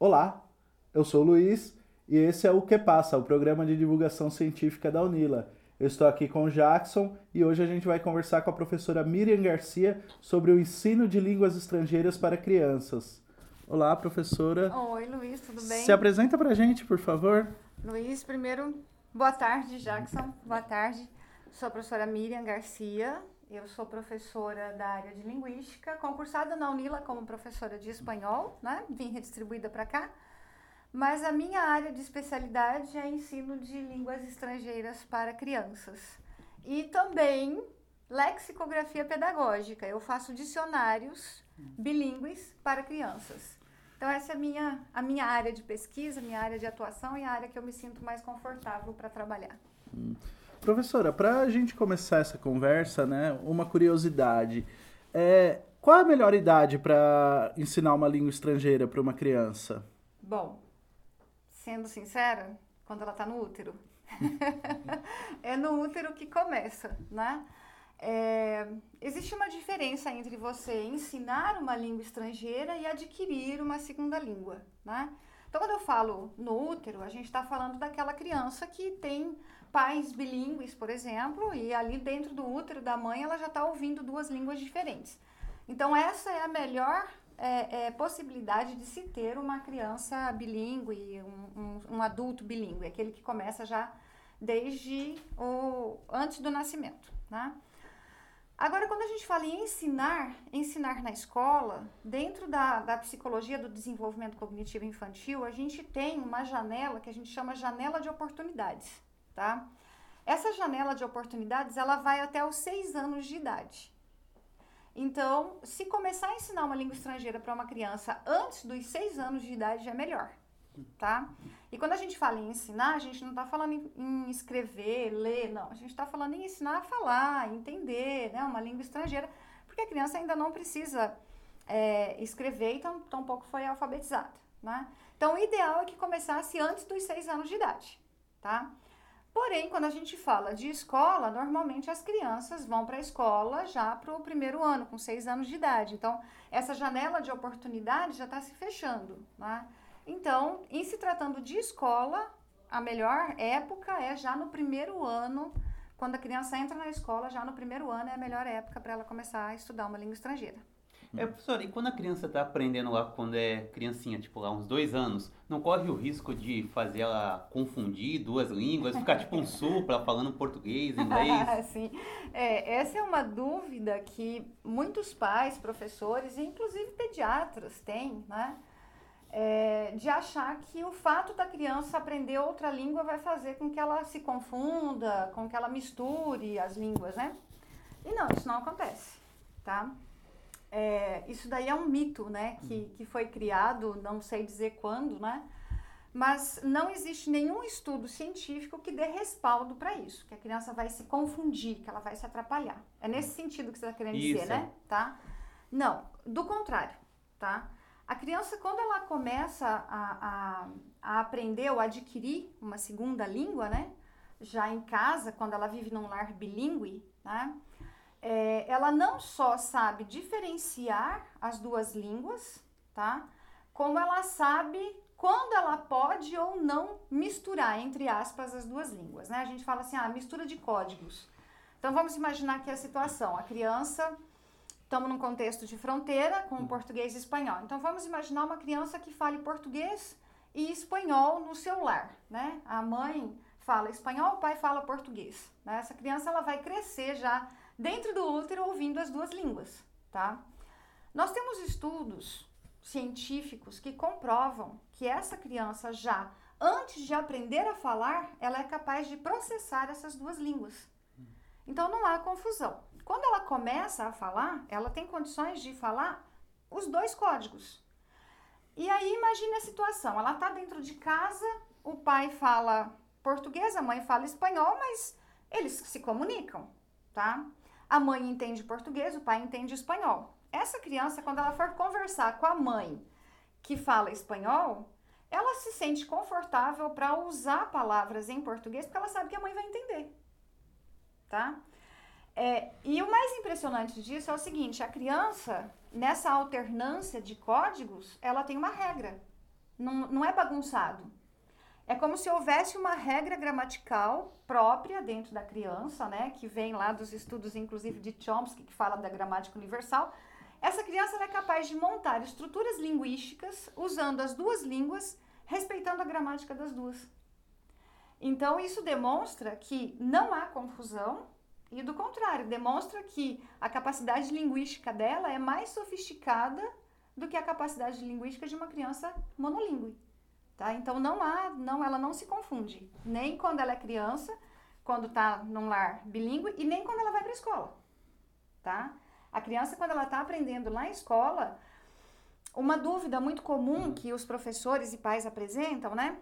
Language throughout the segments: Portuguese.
Olá, eu sou o Luiz e esse é o Que Passa, o programa de divulgação científica da Unila. Eu estou aqui com o Jackson e hoje a gente vai conversar com a professora Miriam Garcia sobre o ensino de línguas estrangeiras para crianças. Olá, professora. Oi, Luiz, tudo bem? Se apresenta para a gente, por favor. Luiz, primeiro, boa tarde, Jackson. Boa tarde. Sou a professora Miriam Garcia, eu sou professora da área de linguística, concursada na Unila como professora de espanhol, né? Vim redistribuída para cá. Mas a minha área de especialidade é ensino de línguas estrangeiras para crianças. E também lexicografia pedagógica. Eu faço dicionários bilíngues para crianças. Então essa é a minha, a minha área de pesquisa, minha área de atuação e a área que eu me sinto mais confortável para trabalhar. Professora, para a gente começar essa conversa, né, uma curiosidade. É, qual a melhor idade para ensinar uma língua estrangeira para uma criança? Bom, sendo sincera, quando ela está no útero. é no útero que começa, né? É, existe uma diferença entre você ensinar uma língua estrangeira e adquirir uma segunda língua, né? Então, quando eu falo no útero, a gente está falando daquela criança que tem pais bilíngues, por exemplo, e ali dentro do útero da mãe ela já está ouvindo duas línguas diferentes. Então, essa é a melhor é, é, possibilidade de se ter uma criança bilíngue, um, um, um, adulto bilíngue, aquele que começa já desde o antes do nascimento, né? Agora, quando a gente fala em ensinar, ensinar na escola, dentro da, da psicologia do desenvolvimento cognitivo infantil, a gente tem uma janela que a gente chama janela de oportunidades tá? Essa janela de oportunidades, ela vai até os seis anos de idade. Então, se começar a ensinar uma língua estrangeira para uma criança antes dos seis anos de idade, já é melhor, tá? E quando a gente fala em ensinar, a gente não está falando em, escrever, ler, não. A gente está falando em ensinar a falar, entender, né? Uma língua estrangeira, porque a criança ainda não precisa é, escrever e tão, tampouco foi alfabetizada, né? Então, o ideal é que começasse antes dos seis anos de idade, tá? Porém, quando a gente fala de escola, normalmente as crianças vão para a escola já para o primeiro ano, com seis anos de idade. Então, essa janela de oportunidade já está se fechando. Né? Então, em se tratando de escola, a melhor época é já no primeiro ano, quando a criança entra na escola, já no primeiro ano é a melhor época para ela começar a estudar uma língua estrangeira. É, professor, e quando a criança está aprendendo lá, quando é criancinha, tipo lá uns dois anos, não corre o risco de fazer ela confundir duas línguas, ficar tipo um supla falando português, inglês? Sim, é, essa é uma dúvida que muitos pais, professores e inclusive pediatras têm, né? É, de achar que o fato da criança aprender outra língua vai fazer com que ela se confunda, com que ela misture as línguas, né? E não, isso não acontece, tá? É, isso daí é um mito, né? Que, uhum. que foi criado, não sei dizer quando, né? Mas não existe nenhum estudo científico que dê respaldo para isso, que a criança vai se confundir, que ela vai se atrapalhar. É nesse sentido que você está querendo isso. dizer, né? Tá? Não, do contrário, tá? A criança, quando ela começa a, a, a aprender ou adquirir uma segunda língua, né? Já em casa, quando ela vive num lar bilíngue, né? É, ela não só sabe diferenciar as duas línguas, tá? Como ela sabe quando ela pode ou não misturar, entre aspas, as duas línguas, né? A gente fala assim, ah, mistura de códigos. Então vamos imaginar aqui a situação. A criança, estamos num contexto de fronteira com português e espanhol. Então vamos imaginar uma criança que fale português e espanhol no seu lar, né? A mãe fala espanhol, o pai fala português. Né? Essa criança ela vai crescer já dentro do útero ouvindo as duas línguas, tá? Nós temos estudos científicos que comprovam que essa criança já antes de aprender a falar, ela é capaz de processar essas duas línguas. Então não há confusão. Quando ela começa a falar, ela tem condições de falar os dois códigos. E aí imagine a situação, ela está dentro de casa, o pai fala português, a mãe fala espanhol, mas eles se comunicam, tá? A mãe entende português, o pai entende espanhol. Essa criança, quando ela for conversar com a mãe que fala espanhol, ela se sente confortável para usar palavras em português porque ela sabe que a mãe vai entender, tá? É, e o mais impressionante disso é o seguinte: a criança, nessa alternância de códigos, ela tem uma regra, não, não é bagunçado. É como se houvesse uma regra gramatical própria dentro da criança, né? Que vem lá dos estudos, inclusive, de Chomsky, que fala da gramática universal. Essa criança é capaz de montar estruturas linguísticas usando as duas línguas, respeitando a gramática das duas. Então, isso demonstra que não há confusão e, do contrário, demonstra que a capacidade linguística dela é mais sofisticada do que a capacidade linguística de uma criança monolíngue. Tá? Então, não há, não, ela não se confunde, nem quando ela é criança, quando está num lar bilíngue, e nem quando ela vai para a escola. Tá? A criança, quando ela está aprendendo lá em escola, uma dúvida muito comum que os professores e pais apresentam, né?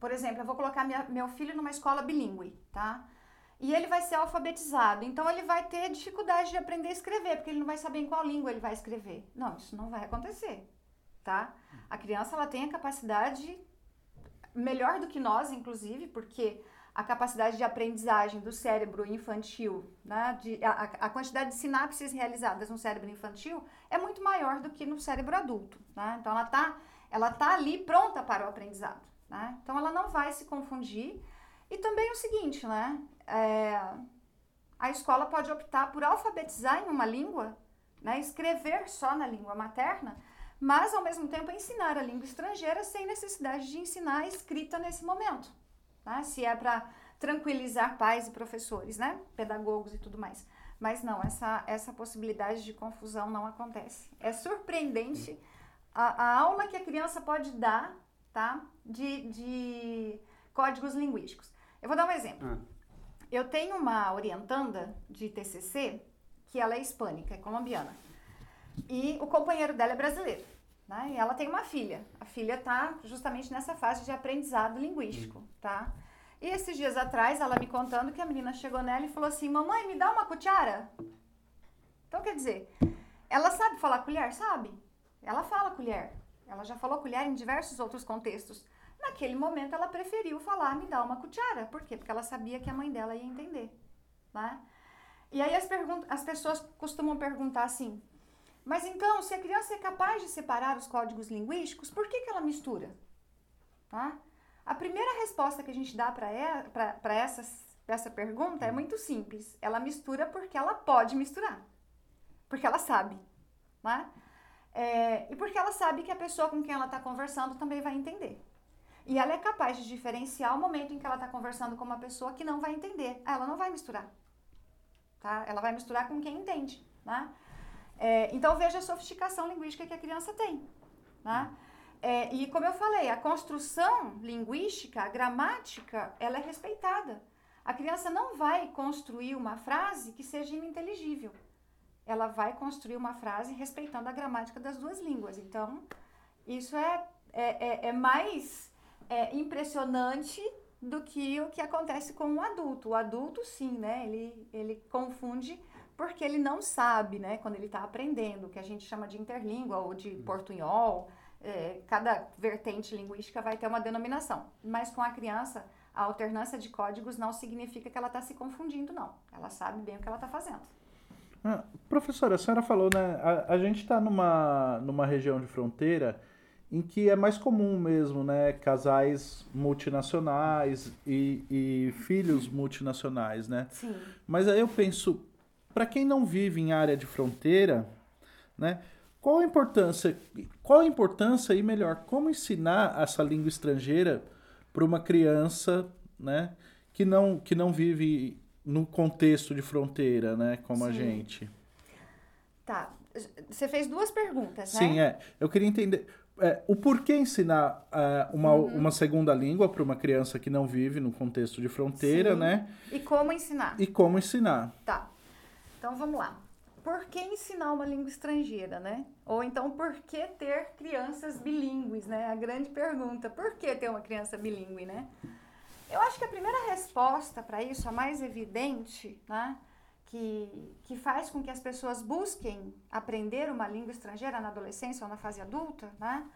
Por exemplo, eu vou colocar minha, meu filho numa escola bilíngue, tá? E ele vai ser alfabetizado, então ele vai ter dificuldade de aprender a escrever, porque ele não vai saber em qual língua ele vai escrever. Não, isso não vai acontecer, tá? A criança ela tem a capacidade melhor do que nós, inclusive, porque a capacidade de aprendizagem do cérebro infantil, né, de, a, a, quantidade de sinapses realizadas no cérebro infantil é muito maior do que no cérebro adulto. Né? Então, ela está ela tá ali pronta para o aprendizado. Né? Então ela não vai se confundir. E também o seguinte, né? É, a escola pode optar por alfabetizar em uma língua, né? escrever só na língua materna, mas ao mesmo tempo ensinar a língua estrangeira sem necessidade de ensinar a escrita nesse momento. Né? Se é para tranquilizar pais e professores, né? pedagogos e tudo mais. Mas não, essa, essa possibilidade de confusão não acontece. É surpreendente a, a aula que a criança pode dar tá? De, de códigos linguísticos. Eu vou dar um exemplo. Ah. Eu tenho uma orientanda de TCC que ela é hispânica, é colombiana. E o companheiro dela é brasileiro. Né? E ela tem uma filha. A filha está justamente nessa fase de aprendizado linguístico, tá? E esses dias atrás, ela me contando que a menina chegou nela e falou assim: Mamãe, me dá uma cuchara? Então, quer dizer, ela sabe falar colher? Sabe. Ela fala colher. Ela já falou colher em diversos outros contextos. Naquele momento, ela preferiu falar, me dá uma cuchara. Por quê? Porque ela sabia que a mãe dela ia entender. Né? E aí as, as pessoas costumam perguntar assim, mas então, se a criança é capaz de separar os códigos linguísticos, por que, que ela mistura? Tá? A primeira resposta que a gente dá para essa, essa pergunta é muito simples. Ela mistura porque ela pode misturar. Porque ela sabe. Né? É, e porque ela sabe que a pessoa com quem ela está conversando também vai entender. E ela é capaz de diferenciar o momento em que ela está conversando com uma pessoa que não vai entender. Ela não vai misturar. Tá? Ela vai misturar com quem entende. Né? É, então veja a sofisticação linguística que a criança tem. Né? É, e como eu falei, a construção linguística, a gramática, ela é respeitada. A criança não vai construir uma frase que seja ininteligível ela vai construir uma frase respeitando a gramática das duas línguas. Então, isso é, é, é, é mais é, impressionante do que o que acontece com o adulto. O adulto, sim, né? Ele, ele confunde porque ele não sabe, né? Quando ele está aprendendo, o que a gente chama de interlíngua ou de portunhol. É, cada vertente linguística vai ter uma denominação. Mas com a criança, a alternância de códigos não significa que ela está se confundindo, não. Ela sabe bem o que ela está fazendo. Ah, professora, a senhora falou, né? A, a gente está numa, numa região de fronteira em que é mais comum mesmo, né? Casais multinacionais e, e filhos multinacionais, né? Sim. Mas aí eu penso, para quem não vive em área de fronteira, né? Qual a importância, qual a importância e melhor, como ensinar essa língua estrangeira para uma criança, né? Que não, que não vive no contexto de fronteira, né? Como Sim. a gente. Tá. Você fez duas perguntas, né? Sim, é. Eu queria entender é, o porquê ensinar uh, uma, uhum. uma segunda língua para uma criança que não vive no contexto de fronteira, Sim. né? E como ensinar. E como ensinar. Tá. Então vamos lá. Por que ensinar uma língua estrangeira, né? Ou então, por que ter crianças bilíngues, né? A grande pergunta. Por que ter uma criança bilíngue, né? Eu acho que a primeira resposta para isso, a mais evidente, né, que, que faz com que as pessoas busquem aprender uma língua estrangeira na adolescência ou na fase adulta, né,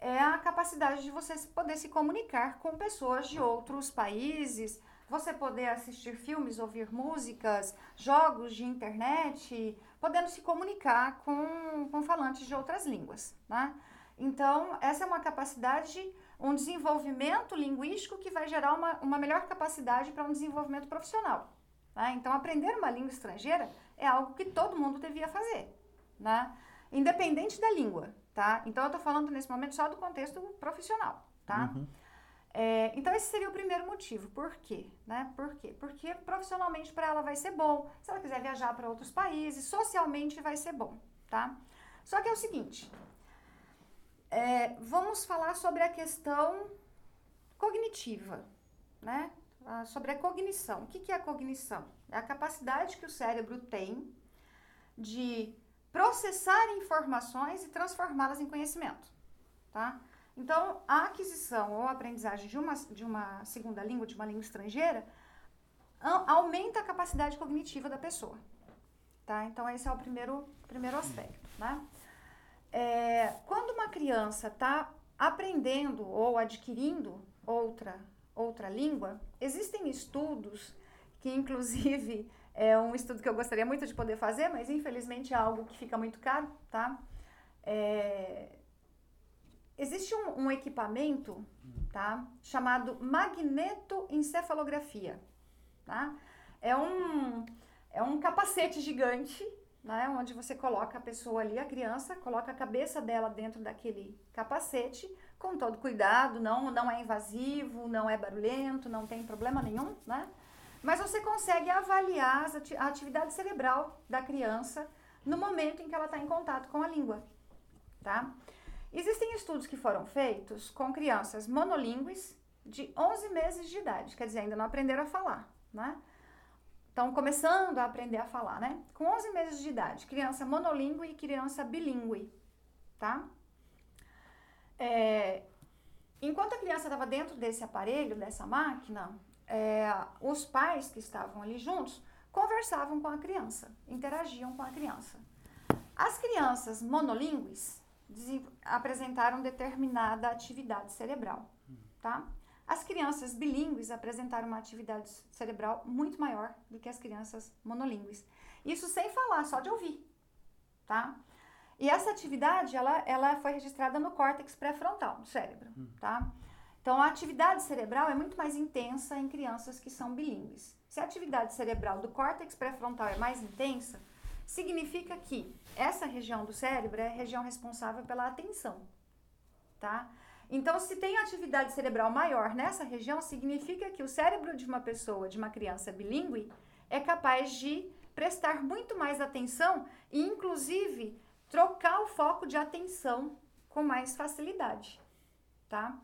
é a capacidade de você poder se comunicar com pessoas de outros países, você poder assistir filmes, ouvir músicas, jogos de internet, podendo se comunicar com, com falantes de outras línguas, né? Então, essa é uma capacidade, um desenvolvimento linguístico que vai gerar uma, uma melhor capacidade para um desenvolvimento profissional. Né? Então, aprender uma língua estrangeira é algo que todo mundo devia fazer, né? independente da língua. Tá? Então, eu estou falando nesse momento só do contexto profissional. Tá? Uhum. É, então, esse seria o primeiro motivo. Por quê? Né? Por quê? Porque profissionalmente para ela vai ser bom. Se ela quiser viajar para outros países, socialmente vai ser bom. Tá? Só que é o seguinte: é, vamos falar sobre a questão cognitiva, né? Ah, sobre a cognição. O que, que é a cognição? É a capacidade que o cérebro tem de processar informações e transformá-las em conhecimento, tá? Então, a aquisição ou aprendizagem de uma, de uma segunda língua, de uma língua estrangeira, aumenta a capacidade cognitiva da pessoa, tá? Então, esse é o primeiro, primeiro aspecto, né? É, quando uma criança está aprendendo ou adquirindo outra, outra língua, existem estudos que, inclusive, é um estudo que eu gostaria muito de poder fazer, mas infelizmente é algo que fica muito caro, tá? É, existe um, um, equipamento, tá? Chamado magnetoencefalografia, tá? É um, é um capacete gigante né? Onde você coloca a pessoa ali, a criança, coloca a cabeça dela dentro daquele capacete, com todo cuidado, não, não é invasivo, não é barulhento, não tem problema nenhum, né? Mas você consegue avaliar a atividade cerebral da criança no momento em que ela está em contato com a língua, tá? Existem estudos que foram feitos com crianças monolíngues de 11 meses de idade, quer dizer, ainda não aprenderam a falar, né? estão começando a aprender a falar, né? Com 11 meses de idade, criança monolíngue e criança bilíngue, tá? É, enquanto a criança estava dentro desse aparelho, dessa máquina, é, os pais que estavam ali juntos conversavam com a criança, interagiam com a criança. As crianças monolíngues apresentaram determinada atividade cerebral, tá? As crianças bilíngues apresentaram uma atividade cerebral muito maior do que as crianças monolíngues. Isso sem falar, só de ouvir, tá? E essa atividade, ela, ela foi registrada no córtex pré-frontal do cérebro, hum. tá? Então, a atividade cerebral é muito mais intensa em crianças que são bilíngues. Se a atividade cerebral do córtex pré-frontal é mais intensa, significa que essa região do cérebro é a região responsável pela atenção, tá? Então, se tem atividade cerebral maior nessa região, significa que o cérebro de uma pessoa, de uma criança bilíngue, é capaz de prestar muito mais atenção e, inclusive, trocar o foco de atenção com mais facilidade, tá?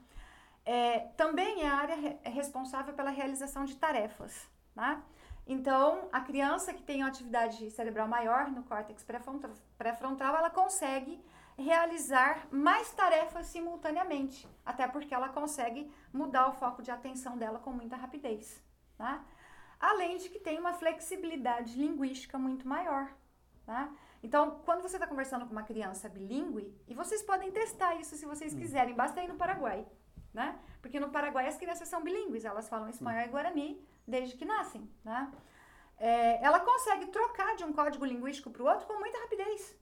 É, também é a área re responsável pela realização de tarefas, tá? Então, a criança que tem uma atividade cerebral maior no córtex pré-frontal, ela consegue realizar mais tarefas simultaneamente, até porque ela consegue mudar o foco de atenção dela com muita rapidez. Né? Além de que tem uma flexibilidade linguística muito maior. Né? Então, quando você está conversando com uma criança bilíngue, e vocês podem testar isso se vocês hum. quiserem, basta ir no Paraguai. Né? Porque no Paraguai as crianças são bilíngues, elas falam espanhol e guarani desde que nascem. Né? É, ela consegue trocar de um código linguístico para o outro com muita rapidez.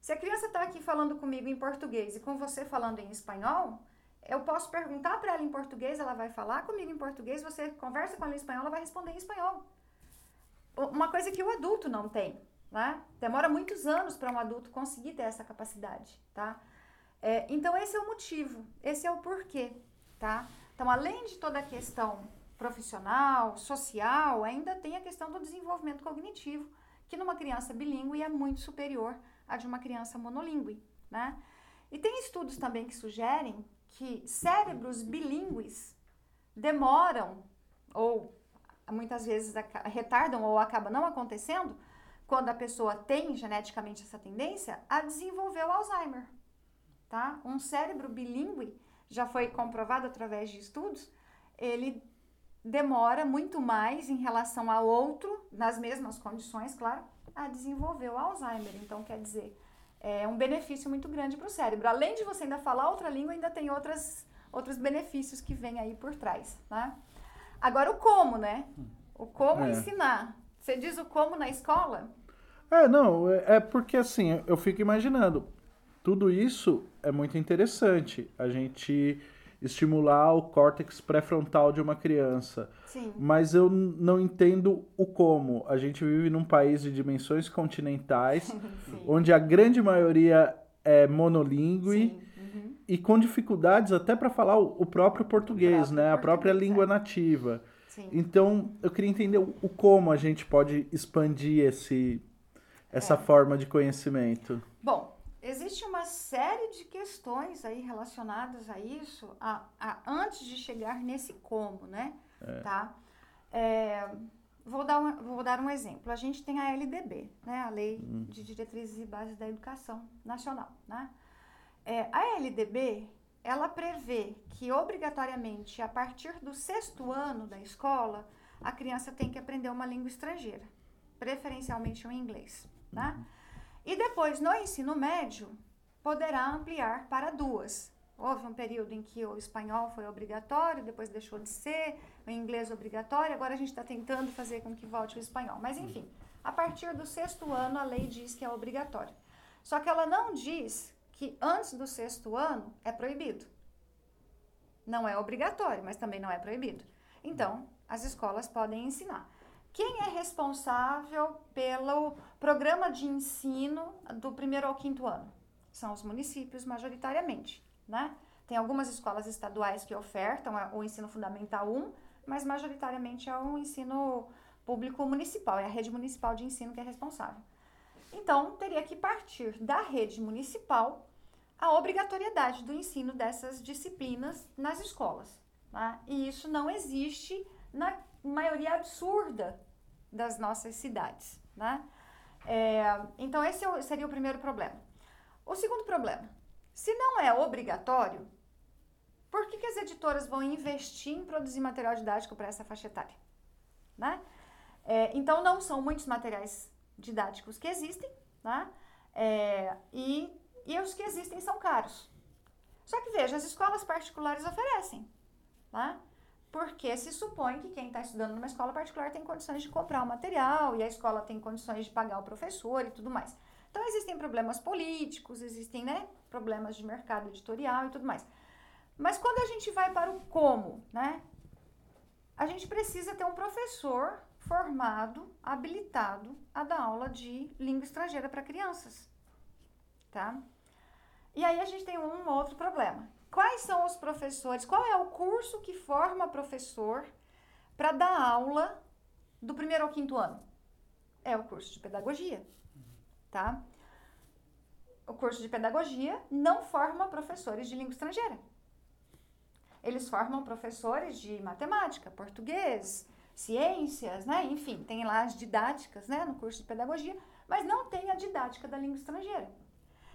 Se a criança está aqui falando comigo em português e com você falando em espanhol, eu posso perguntar para ela em português, ela vai falar comigo em português, você conversa com ela em espanhol, ela vai responder em espanhol. Uma coisa que o adulto não tem, né? Demora muitos anos para um adulto conseguir ter essa capacidade, tá? É, então esse é o motivo, esse é o porquê, tá? Então além de toda a questão profissional, social, ainda tem a questão do desenvolvimento cognitivo, que numa criança bilíngue é muito superior a de uma criança monolíngue, né? E tem estudos também que sugerem que cérebros bilíngues demoram ou muitas vezes retardam ou acaba não acontecendo quando a pessoa tem geneticamente essa tendência a desenvolver o Alzheimer, tá? Um cérebro bilíngue já foi comprovado através de estudos, ele demora muito mais em relação ao outro, nas mesmas condições, claro, a desenvolver o Alzheimer. Então, quer dizer, é um benefício muito grande para o cérebro. Além de você ainda falar outra língua, ainda tem outras, outros benefícios que vêm aí por trás, né? Agora, o como, né? O como é. ensinar. Você diz o como na escola? É, não, é, é porque assim, eu fico imaginando. tudo isso é muito interessante. A gente estimular o córtex pré-frontal de uma criança. Sim. Mas eu não entendo o como. A gente vive num país de dimensões continentais, onde a grande maioria é monolíngue uhum. e com dificuldades até para falar o, próprio português, próprio né? Português, a própria língua é. nativa. Sim. Então, eu queria entender o, o, como a gente pode expandir esse, essa é. forma de conhecimento. Bom, existe uma série de questões aí relacionadas a isso a, a antes de chegar nesse como, né? É. Tá? É, vou, dar um, vou dar um exemplo. A gente tem a LDB, né? A Lei hum. de Diretrizes e Bases da Educação Nacional, né? É, a LDB, ela prevê que obrigatoriamente a partir do sexto ano da escola, a criança tem que aprender uma língua estrangeira, preferencialmente o inglês, né? E depois, no ensino médio, poderá ampliar para duas. Houve um período em que o espanhol foi obrigatório, depois deixou de ser, o inglês obrigatório, agora a gente está tentando fazer com que volte o espanhol. Mas, enfim, a partir do sexto ano, a lei diz que é obrigatório. Só que ela não diz que antes do sexto ano é proibido. Não é obrigatório, mas também não é proibido. Então, as escolas podem ensinar. Quem é responsável pelo programa de ensino do primeiro ao quinto ano? São os municípios, majoritariamente, né? Tem algumas escolas estaduais que ofertam o ensino fundamental 1, mas majoritariamente é o ensino público municipal, é a rede municipal de ensino que é responsável. Então, teria que partir da rede municipal a obrigatoriedade do ensino dessas disciplinas nas escolas. Né? E isso não existe na maioria absurda das nossas cidades, né? É, então, esse é seria o primeiro problema. O segundo problema, se não é obrigatório, por que, que as editoras vão investir em produzir material didático para essa faixa etária? Né? É, então, não são muitos materiais didáticos que existem, né? É, e, e os que existem são caros. Só que veja, as escolas particulares oferecem. Né? Porque se supõe que quem está estudando numa escola particular tem condições de comprar o material e a escola tem condições de pagar o professor e tudo mais. Então existem problemas políticos, existem né, problemas de mercado editorial e tudo mais. Mas quando a gente vai para o como, né, a gente precisa ter um professor formado, habilitado a dar aula de língua estrangeira para crianças, tá? E aí a gente tem um outro problema, Quais são os professores? Qual é o curso que forma professor para dar aula do primeiro ao quinto ano? É o curso de pedagogia, tá? O curso de pedagogia não forma professores de língua estrangeira. Eles formam professores de matemática, português, ciências, né? Enfim, tem lá as didáticas, né, no curso de pedagogia, mas não tem a didática da língua estrangeira.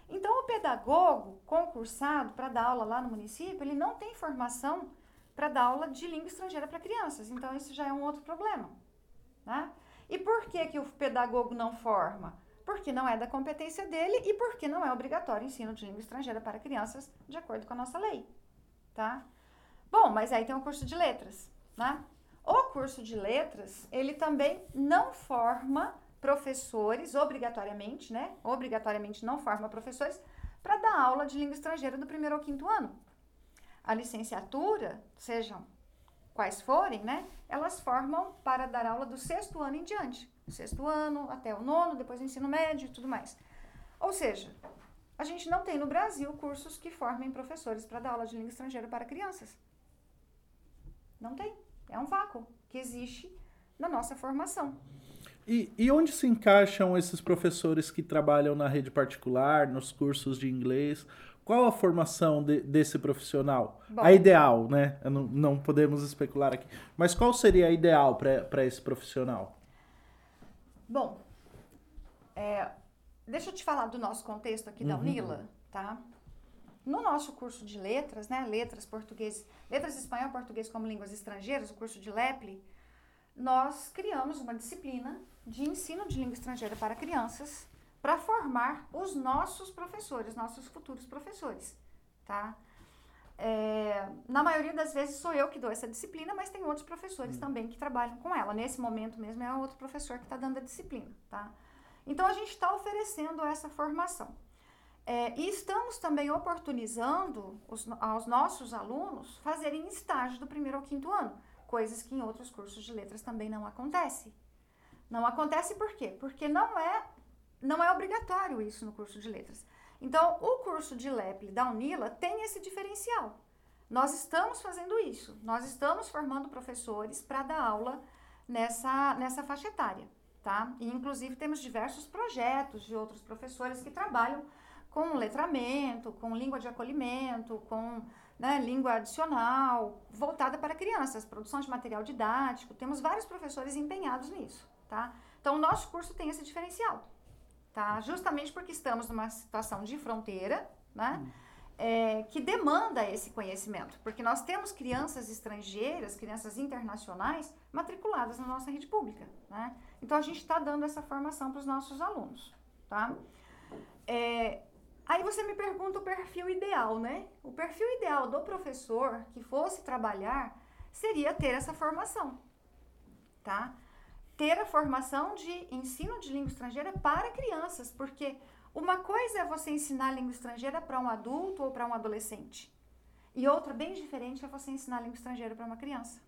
Então, o pedagogo concursado para dar aula lá no município, ele não tem formação para dar aula de língua estrangeira para crianças. Então, isso já é um outro problema. Né? E por que, que o pedagogo não forma? Porque não é da competência dele e porque não é obrigatório o ensino de língua estrangeira para crianças, de acordo com a nossa lei. Tá? Bom, mas aí tem o curso de letras. Né? O curso de letras, ele também não forma professores, obrigatoriamente, né? Obrigatoriamente não forma professores para dar aula de língua estrangeira do primeiro ao quinto ano. A licenciatura, sejam quais forem, né? Elas formam para dar aula do sexto ano em diante. Sexto ano até o nono, depois o ensino médio e tudo mais. Ou seja, a gente não tem no Brasil cursos que formem professores para dar aula de língua estrangeira para crianças. Não tem. É um vácuo que existe na nossa formação. E, e onde se encaixam esses professores que trabalham na rede particular, nos cursos de inglês? Qual a formação de, desse profissional? Bom, a ideal, né? Não, não, podemos especular aqui. Mas qual seria a ideal para esse profissional? Bom, é, deixa eu te falar do nosso contexto aqui da uhum. Unila, tá? No nosso curso de letras, né? Letras, português, letras espanhol, português como línguas estrangeiras, o curso de LEPLE, nós criamos uma disciplina de ensino de língua estrangeira para crianças para formar os nossos professores, nossos futuros professores, tá? É, na maioria das vezes sou eu que dou essa disciplina, mas tem outros professores hum. também que trabalham com ela. Nesse momento mesmo é outro professor que está dando a disciplina, tá? Então a gente está oferecendo essa formação. É, e estamos também oportunizando os, aos nossos alunos fazerem estágio do primeiro ao quinto ano, coisas que em outros cursos de letras também não acontece. Não acontece por quê? Porque não é, não é obrigatório isso no curso de letras. Então, o curso de LEPL da Unila tem esse diferencial. Nós estamos fazendo isso, nós estamos formando professores para dar aula nessa, nessa faixa etária, tá? E, inclusive, temos diversos projetos de outros professores que trabalham com letramento, com língua de acolhimento, com né, língua adicional, voltada para crianças, produção de material didático. Temos vários professores empenhados nisso, tá? Então, o nosso curso tem esse diferencial, tá? Justamente porque estamos numa situação de fronteira, né? É, que demanda esse conhecimento, porque nós temos crianças estrangeiras, crianças internacionais matriculadas na nossa rede pública, né? Então a gente está dando essa formação para os nossos alunos, tá? É, Aí você me pergunta o perfil ideal, né? O perfil ideal do professor que fosse trabalhar seria ter essa formação, tá? Ter a formação de ensino de língua estrangeira para crianças, porque uma coisa é você ensinar língua estrangeira para um adulto ou para um adolescente, e outra bem diferente é você ensinar língua estrangeira para uma criança,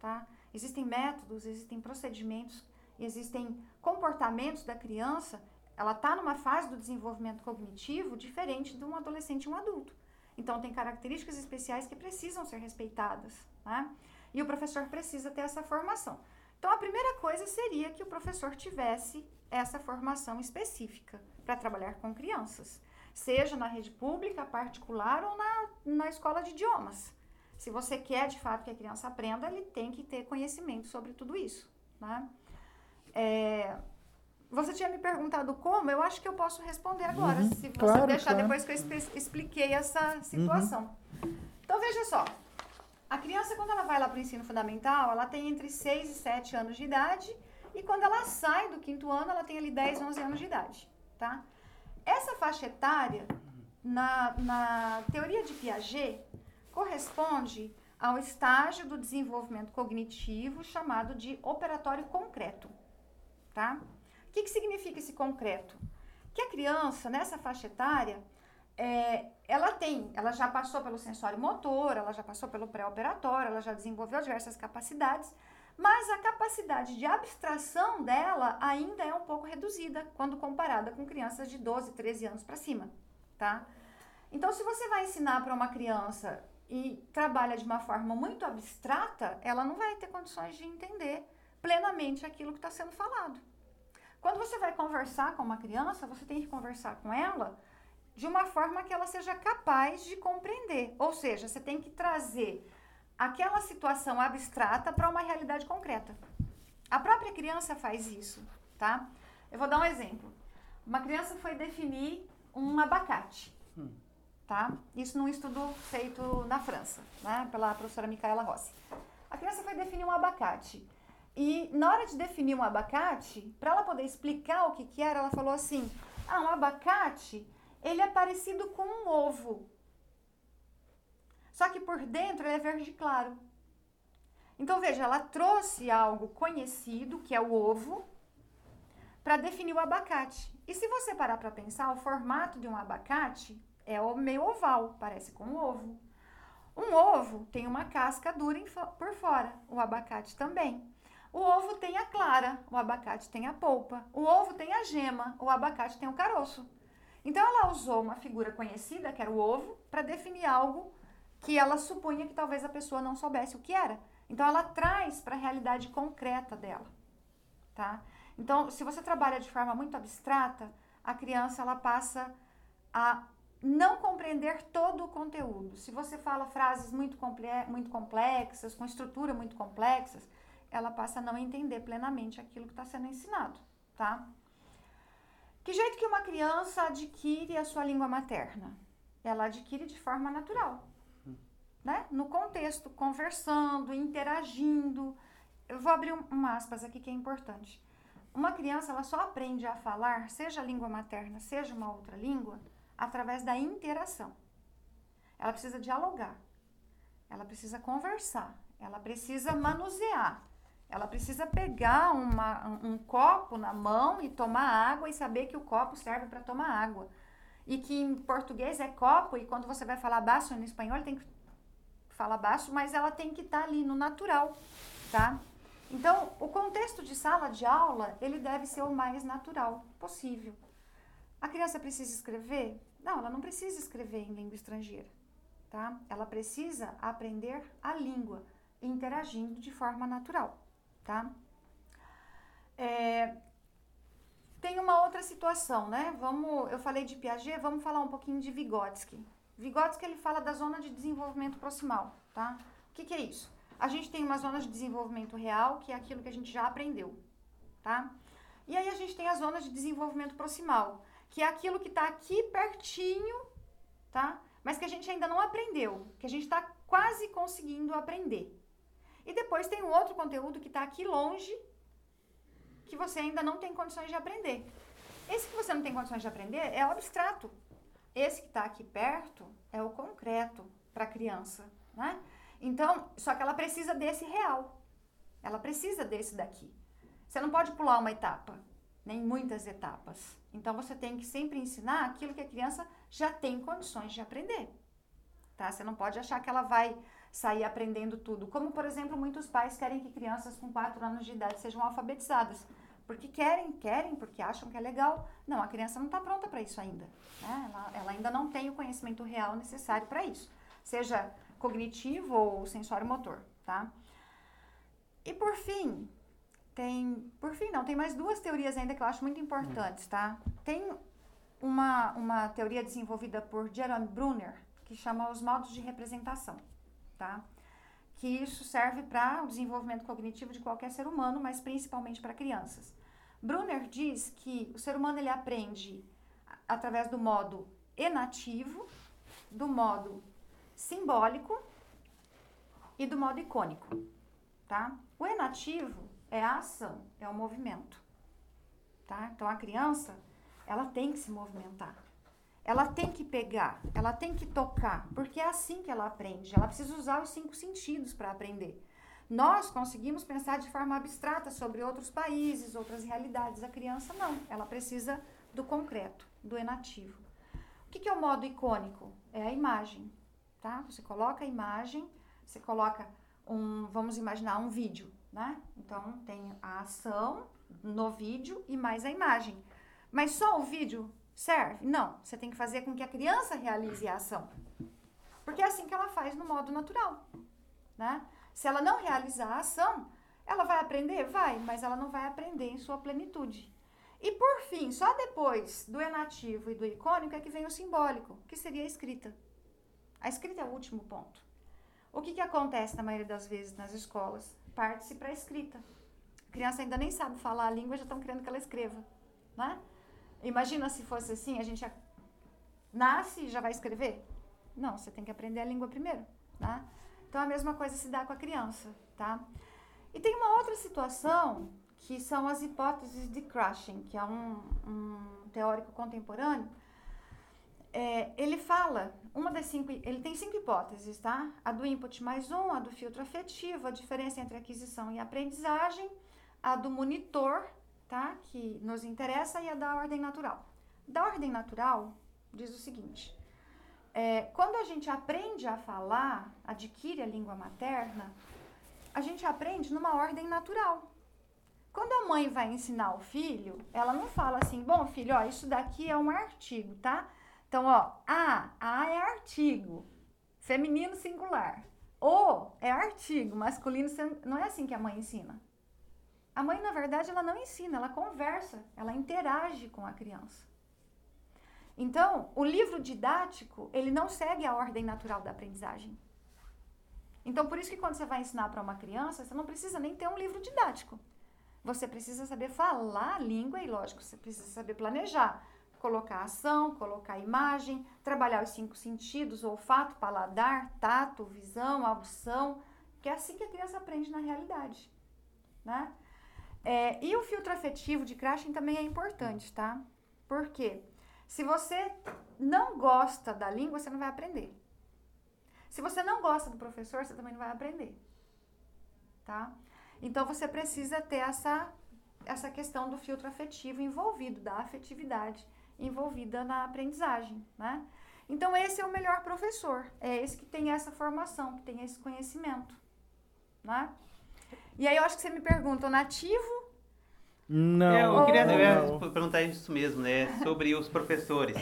tá? Existem métodos, existem procedimentos, existem comportamentos da criança ela está numa fase do desenvolvimento cognitivo diferente de um adolescente e um adulto. Então, tem características especiais que precisam ser respeitadas, né? E o professor precisa ter essa formação. Então, a primeira coisa seria que o professor tivesse essa formação específica para trabalhar com crianças, seja na rede pública, particular ou na, na escola de idiomas. Se você quer de fato que a criança aprenda, ele tem que ter conhecimento sobre tudo isso. Né? É, você tinha me perguntado como, eu acho que eu posso responder agora, uhum, se você claro, deixar claro. depois que eu expliquei essa situação. Uhum. Então, veja só. A criança, quando ela vai lá para o ensino fundamental, ela tem entre 6 e 7 anos de idade. E quando ela sai do quinto ano, ela tem ali 10, 11 anos de idade, tá? Essa faixa etária, na, na teoria de Piaget, corresponde ao estágio do desenvolvimento cognitivo chamado de operatório concreto, tá? O que, que significa esse concreto? Que a criança, nessa faixa etária, é, ela tem, ela já passou pelo sensório motor, ela já passou pelo pré-operatório, ela já desenvolveu diversas capacidades, mas a capacidade de abstração dela ainda é um pouco reduzida quando comparada com crianças de 12, 13 anos para cima, tá? Então, se você vai ensinar para uma criança e trabalha de uma forma muito abstrata, ela não vai ter condições de entender plenamente aquilo que está sendo falado. Quando você vai conversar com uma criança, você tem que conversar com ela de uma forma que ela seja capaz de compreender. Ou seja, você tem que trazer aquela situação abstrata para uma realidade concreta. A própria criança faz isso, tá? Eu vou dar um exemplo. Uma criança foi definir um abacate, hum. tá? Isso num estudo feito na França, né? Pela professora Micaela Rossi. A criança foi definir um abacate. E na hora de definir um abacate, para ela poder explicar o que, que era, ela falou assim: ah, um abacate, ele é parecido com um ovo. Só que por dentro ele é verde claro. Então veja, ela trouxe algo conhecido, que é o ovo, para definir o abacate. E se você parar para pensar, o formato de um abacate é meio oval, parece com um ovo. Um ovo tem uma casca dura por fora, o abacate também. O ovo tem a clara, o abacate tem a polpa. O ovo tem a gema, o abacate tem o caroço. Então ela usou uma figura conhecida, que era o ovo, para definir algo que ela supunha que talvez a pessoa não soubesse o que era. Então ela traz para a realidade concreta dela, tá? Então, se você trabalha de forma muito abstrata, a criança ela passa a não compreender todo o conteúdo. Se você fala frases muito, comple muito complexas, com estrutura muito complexas, ela passa a não entender plenamente aquilo que está sendo ensinado, tá? Que jeito que uma criança adquire a sua língua materna? Ela adquire de forma natural, né? No contexto, conversando, interagindo. Eu vou abrir um, aspas aqui que é importante. Uma criança, ela só aprende a falar, seja a língua materna, seja uma outra língua, através da interação. Ela precisa dialogar, ela precisa conversar, ela precisa manusear, ela precisa pegar uma, um, copo na mão e tomar água e saber que o copo serve para tomar água. e que em português é copo, e quando você vai falar baixo no espanhol tem que falar baixo, mas ela tem que estar tá ali no natural, tá? Então, o contexto de sala de aula, ele deve ser o mais natural possível. A criança precisa escrever? Não, ela não precisa escrever em língua estrangeira, tá? Ela precisa aprender a língua, interagindo de forma natural, tá? É, tem uma outra situação, né? Vamos, eu falei de Piaget, vamos falar um pouquinho de Vygotsky. Vygotsky ele fala da zona de desenvolvimento proximal, tá? O que, que é isso? A gente tem uma zona de desenvolvimento real, que é aquilo que a gente já aprendeu, tá? E aí a gente tem a zona de desenvolvimento proximal, que é aquilo que está aqui pertinho, tá? Mas que a gente ainda não aprendeu, que a gente está quase conseguindo aprender. E depois tem um outro conteúdo que está aqui longe, que você ainda não tem condições de aprender. Esse que você não tem condições de aprender é o abstrato. Esse que está aqui perto é o concreto para a criança, né? Então, só que ela precisa desse real. Ela precisa desse daqui. Você não pode pular uma etapa, nem muitas etapas. Então, você tem que sempre ensinar aquilo que a criança já tem condições de aprender. Tá? Você não pode achar que ela vai sair aprendendo tudo. Como, por exemplo, muitos pais querem que crianças com 4 anos de idade sejam alfabetizadas. Porque querem, querem, porque acham que é legal. Não, a criança não está pronta para isso ainda. Né? Ela, ela ainda não tem o conhecimento real necessário para isso. Seja cognitivo ou sensório motor, tá? E por fim, tem, por fim não, tem mais duas teorias ainda que eu acho muito importantes, tá? Tem uma, uma teoria desenvolvida por Jerome Brunner, que chama os modos de representação, tá? Que isso serve para o desenvolvimento cognitivo de qualquer ser humano, mas principalmente para crianças. Brunner diz que o ser humano ele aprende através do modo enativo, do modo simbólico e do modo icônico, tá? O enativo é a ação, é o movimento, tá? Então a criança, ela tem que se movimentar. Ela tem que pegar, ela tem que tocar, porque é assim que ela aprende. Ela precisa usar os cinco sentidos para aprender. Nós conseguimos pensar de forma abstrata sobre outros países, outras realidades. A criança não, ela precisa do concreto, do enativo. O que, que é o modo icônico? É a imagem tá? Você coloca a imagem, você coloca um, vamos imaginar um vídeo, né? Então tem a ação no vídeo e mais a imagem. Mas só o vídeo serve? Não, você tem que fazer com que a criança realize a ação. Porque é assim que ela faz no modo natural, né? Se ela não realizar a ação, ela vai aprender? Vai, mas ela não vai aprender em sua plenitude. E por fim, só depois do enativo e do icônico é que vem o simbólico, que seria a escrita. A escrita é o último ponto. O que, que acontece na maioria das vezes nas escolas? Parte-se para a escrita. A criança ainda nem sabe falar a língua, já estão querendo que ela escreva. Né? Imagina se fosse assim, a gente nasce e já vai escrever? Não, você tem que aprender a língua primeiro. Né? Então a mesma coisa se dá com a criança. Tá? E tem uma outra situação que são as hipóteses de Crushing, que é um, um teórico contemporâneo é, ele fala, uma das cinco, ele tem cinco hipóteses, tá? A do input mais um, a do filtro afetivo, a diferença entre aquisição e aprendizagem, a do monitor, tá? Que nos interessa, e a da ordem natural. Da ordem natural, diz o seguinte: é, quando a gente aprende a falar, adquire a língua materna, a gente aprende numa ordem natural. Quando a mãe vai ensinar o filho, ela não fala assim, bom filho, ó, isso daqui é um artigo, tá? Então, ó, a, a é artigo, feminino singular. O é artigo, masculino, não é assim que a mãe ensina. A mãe, na verdade, ela não ensina, ela conversa, ela interage com a criança. Então, o livro didático, ele não segue a ordem natural da aprendizagem. Então, por isso que quando você vai ensinar para uma criança, você não precisa nem ter um livro didático. Você precisa saber falar a língua e, lógico, você precisa saber planejar colocar ação, colocar imagem, trabalhar os cinco sentidos, olfato, paladar, tato, visão, audição, que é assim que a criança aprende na realidade, né? É, e o filtro afetivo de Krashen também é importante, tá? Porque se você não gosta da língua, você não vai aprender. Se você não gosta do professor, você também não vai aprender, tá? Então você precisa ter essa essa questão do filtro afetivo envolvido, da afetividade envolvida na aprendizagem, né? Então esse é o melhor professor, é esse que tem essa formação, que tem esse conhecimento, né? E aí eu acho que você me pergunta, o nativo? Não. É, eu queria, não, eu ia perguntar isso mesmo, né? Sobre os professores.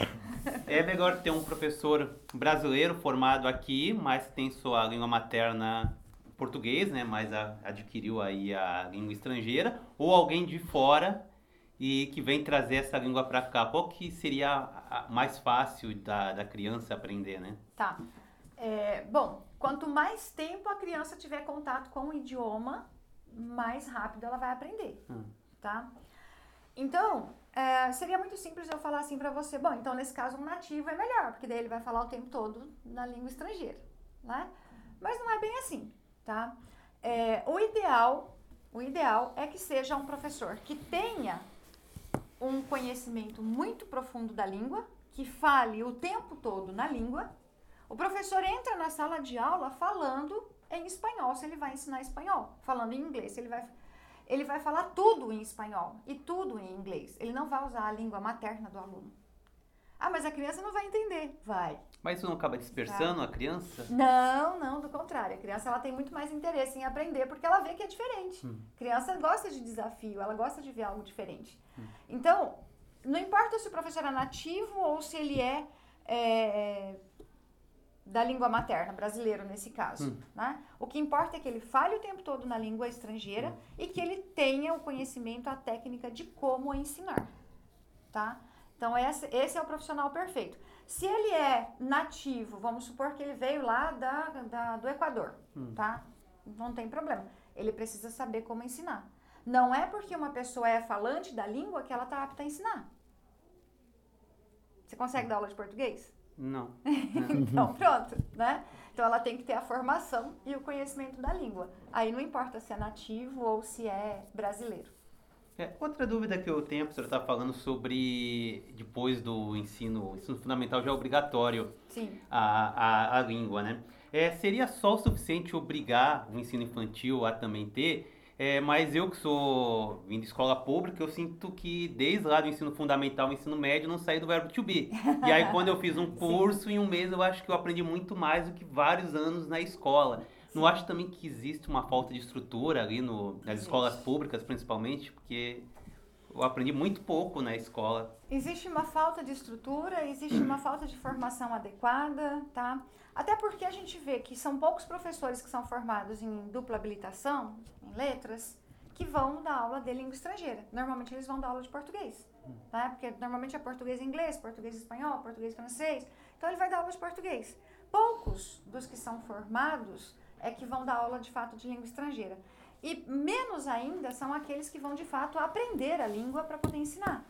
É melhor ter um professor brasileiro formado aqui, mas tem sua língua materna português, né? Mas a, adquiriu aí a língua estrangeira, ou alguém de fora e que vem trazer essa língua para cá. Qual que seria mais fácil da, da criança aprender, né? Tá. É, bom, quanto mais tempo a criança tiver contato com o idioma, mais rápido ela vai aprender, hum. tá? Então, é, seria muito simples eu falar assim para você, bom, então nesse caso um nativo é melhor, porque daí ele vai falar o tempo todo na língua estrangeira, né? Mas não é bem assim, tá? É, o ideal, o ideal é que seja um professor que tenha um conhecimento muito profundo da língua, que fale o tempo todo na língua. O professor entra na sala de aula falando em espanhol, se ele vai ensinar espanhol, falando em inglês, ele vai ele vai falar tudo em espanhol e tudo em inglês. Ele não vai usar a língua materna do aluno. Ah, mas a criança não vai entender. Vai. Mas isso não acaba dispersando tá. a criança? Não, não, do contrário. A criança ela tem muito mais interesse em aprender porque ela vê que é diferente. Hum. A criança gosta de desafio, ela gosta de ver algo diferente. Hum. Então, não importa se o professor é nativo ou se ele é, é da língua materna, brasileiro nesse caso. Hum. Né? O que importa é que ele fale o tempo todo na língua estrangeira hum. e que ele tenha o conhecimento, a técnica de como ensinar. Tá? Então, esse, esse é o profissional perfeito. Se ele é nativo, vamos supor que ele veio lá da, da do Equador, hum. tá? Não tem problema. Ele precisa saber como ensinar. Não é porque uma pessoa é falante da língua que ela está apta a ensinar. Você consegue dar aula de português? Não. então, pronto, né? Então, ela tem que ter a formação e o conhecimento da língua. Aí não importa se é nativo ou se é brasileiro. É, outra dúvida que eu tenho, a professora está falando sobre depois do ensino, ensino fundamental já é obrigatório a, a, a língua, né? É, seria só o suficiente obrigar o ensino infantil a também ter é, mas eu que sou vindo de escola pública, eu sinto que desde lá do ensino fundamental, ensino médio, não saí do verbo to be. E aí quando eu fiz um curso em um mês, eu acho que eu aprendi muito mais do que vários anos na escola. Sim. Não acho também que existe uma falta de estrutura ali no, nas escolas públicas, principalmente, porque eu aprendi muito pouco na escola. Existe uma falta de estrutura, existe uma falta de formação adequada, tá? Até porque a gente vê que são poucos professores que são formados em dupla habilitação, em letras, que vão dar aula de língua estrangeira. Normalmente eles vão dar aula de português, tá? Porque normalmente é português e inglês, português e espanhol, português e francês. Então ele vai dar aula de português. Poucos dos que são formados é que vão dar aula de fato de língua estrangeira. E menos ainda são aqueles que vão de fato aprender a língua para poder ensinar,